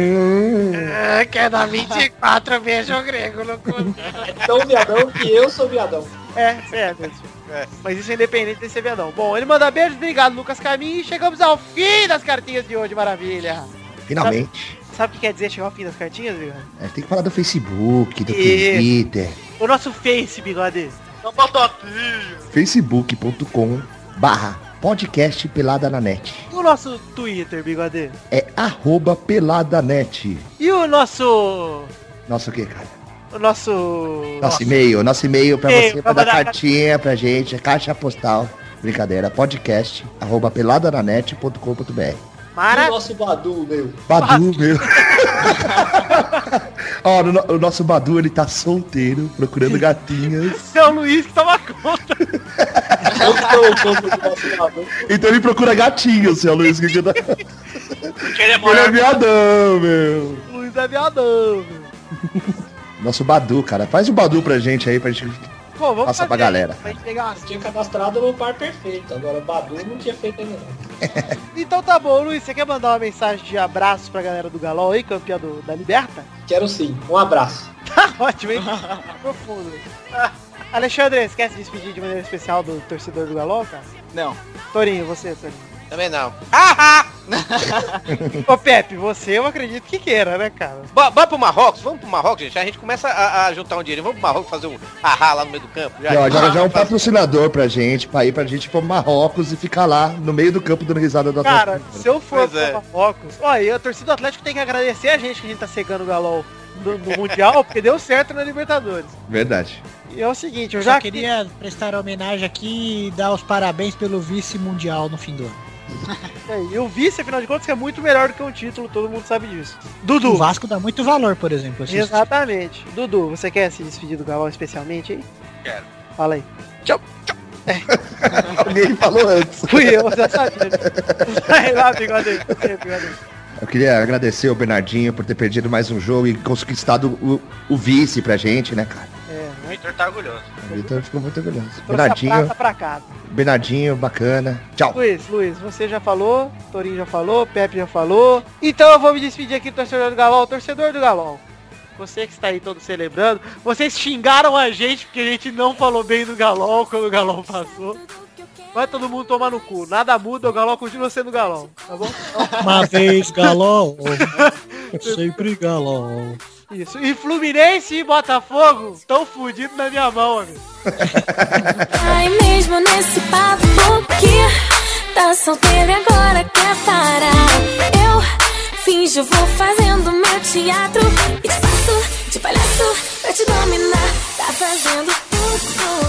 É, quer dar [LAUGHS] 24 beijo grego no cu. É tão viadão que eu sou viadão. É, é, mesmo. Mas isso é independente desse ser viadão. Bom, ele manda beijo, obrigado, Lucas Caminho. E chegamos ao fim das cartinhas de hoje, maravilha. Finalmente. Sabe o que quer dizer chegar ao fim das cartinhas, Bigode? É, tem que falar do Facebook, do Isso. Twitter. O nosso Face, Bigode. Não facebook.com barra podcast pelada na net. E o nosso Twitter, Bigode? É arroba peladanet. E o nosso... Nossa, o que, cara? O nosso... Nosso e-mail, nosso e-mail pra E-mail, você pra mandar mandar cartinha pra gente, é caixa postal, brincadeira, podcast, arroba peladananet.com.br. Mara... o nosso Badu, meu. Badu, meu. [LAUGHS] Ó, o, no- o nosso Badu, ele tá solteiro, procurando gatinhas. [LAUGHS] É o Luiz que toma conta. [LAUGHS] Então ele procura gatinhos, seu Luiz. Que ele é Ele é viadão, meu. Luiz é viadão, meu. Nosso Badu, cara. Faz o Badu pra gente aí, pra gente Pô, vamos passar fazer pra galera. Pra gente pegar umas Tinha cadastrado no par perfeito. Agora Badu não tinha feito ainda não. [LAUGHS] Então tá bom, Luiz, você quer mandar uma mensagem de abraço pra galera do Galol aí, campeão do- da Liberta? Quero sim. Um abraço. [LAUGHS] Tá ótimo, hein? Profundo. Alexandre, você quer se despedir de maneira especial do torcedor do Galol, cara? Não. Torinho, você, Torinho. Também não. [LAUGHS] Ô Pepe, você eu acredito que queira, né, cara? Bo- Bora pro Marrocos, vamos pro Marrocos, gente. A gente começa a, a juntar um dinheiro. Vamos pro Marrocos fazer um ahá lá no meio do campo. E, ó, já, já é um patrocinador pra gente, pra ir pra gente ir pro Marrocos e ficar lá no meio do campo dando risada do Cara, Atlético. se eu for Pois é. pro Marrocos, olha, a torcida do Atlético tem que agradecer a gente que a gente tá cegando o Galol no, no Mundial, porque deu certo na Libertadores. Verdade. E é o seguinte, eu Eu já já queria prestar homenagem aqui e dar os parabéns pelo vice-mundial no fim do ano. E o vice, afinal de contas, que é muito melhor do que um título, todo mundo sabe disso. Dudu. O Vasco dá muito valor, por exemplo. assisto. Exatamente. Dudu, você quer se despedir do Galol especialmente aí? Quero. Fala aí. [LAUGHS] Alguém falou antes. Fui eu, você sabia. Vai lá, bigode. Eu queria agradecer o Bernardinho por ter perdido mais um jogo e conquistado o, o vice pra gente, né, cara? O Victor tá orgulhoso. O Vitor ficou muito orgulhoso. trouxe a Bernardinho, prata pra. Bernardinho, bacana. Tchau. Luiz, Luiz, você já falou, Torinho já falou, Pepe já falou. Então eu vou me despedir aqui do torcedor do Galol, torcedor do Galol. Você que está aí todo celebrando, vocês xingaram a gente porque a gente não falou bem do Galol quando o Galol passou. Vai todo mundo tomar no cu, nada muda, o Galol continua sendo Galol, tá bom? Uma vez galol, [LAUGHS] sempre galol. Isso. E Fluminense e Botafogo tão fudidos na minha mão, amigo. Ai, mesmo nesse papo que tá solteiro agora quer parar. Eu finjo, vou fazendo meu teatro e te faço de palhaço pra te dominar. Tá fazendo tudo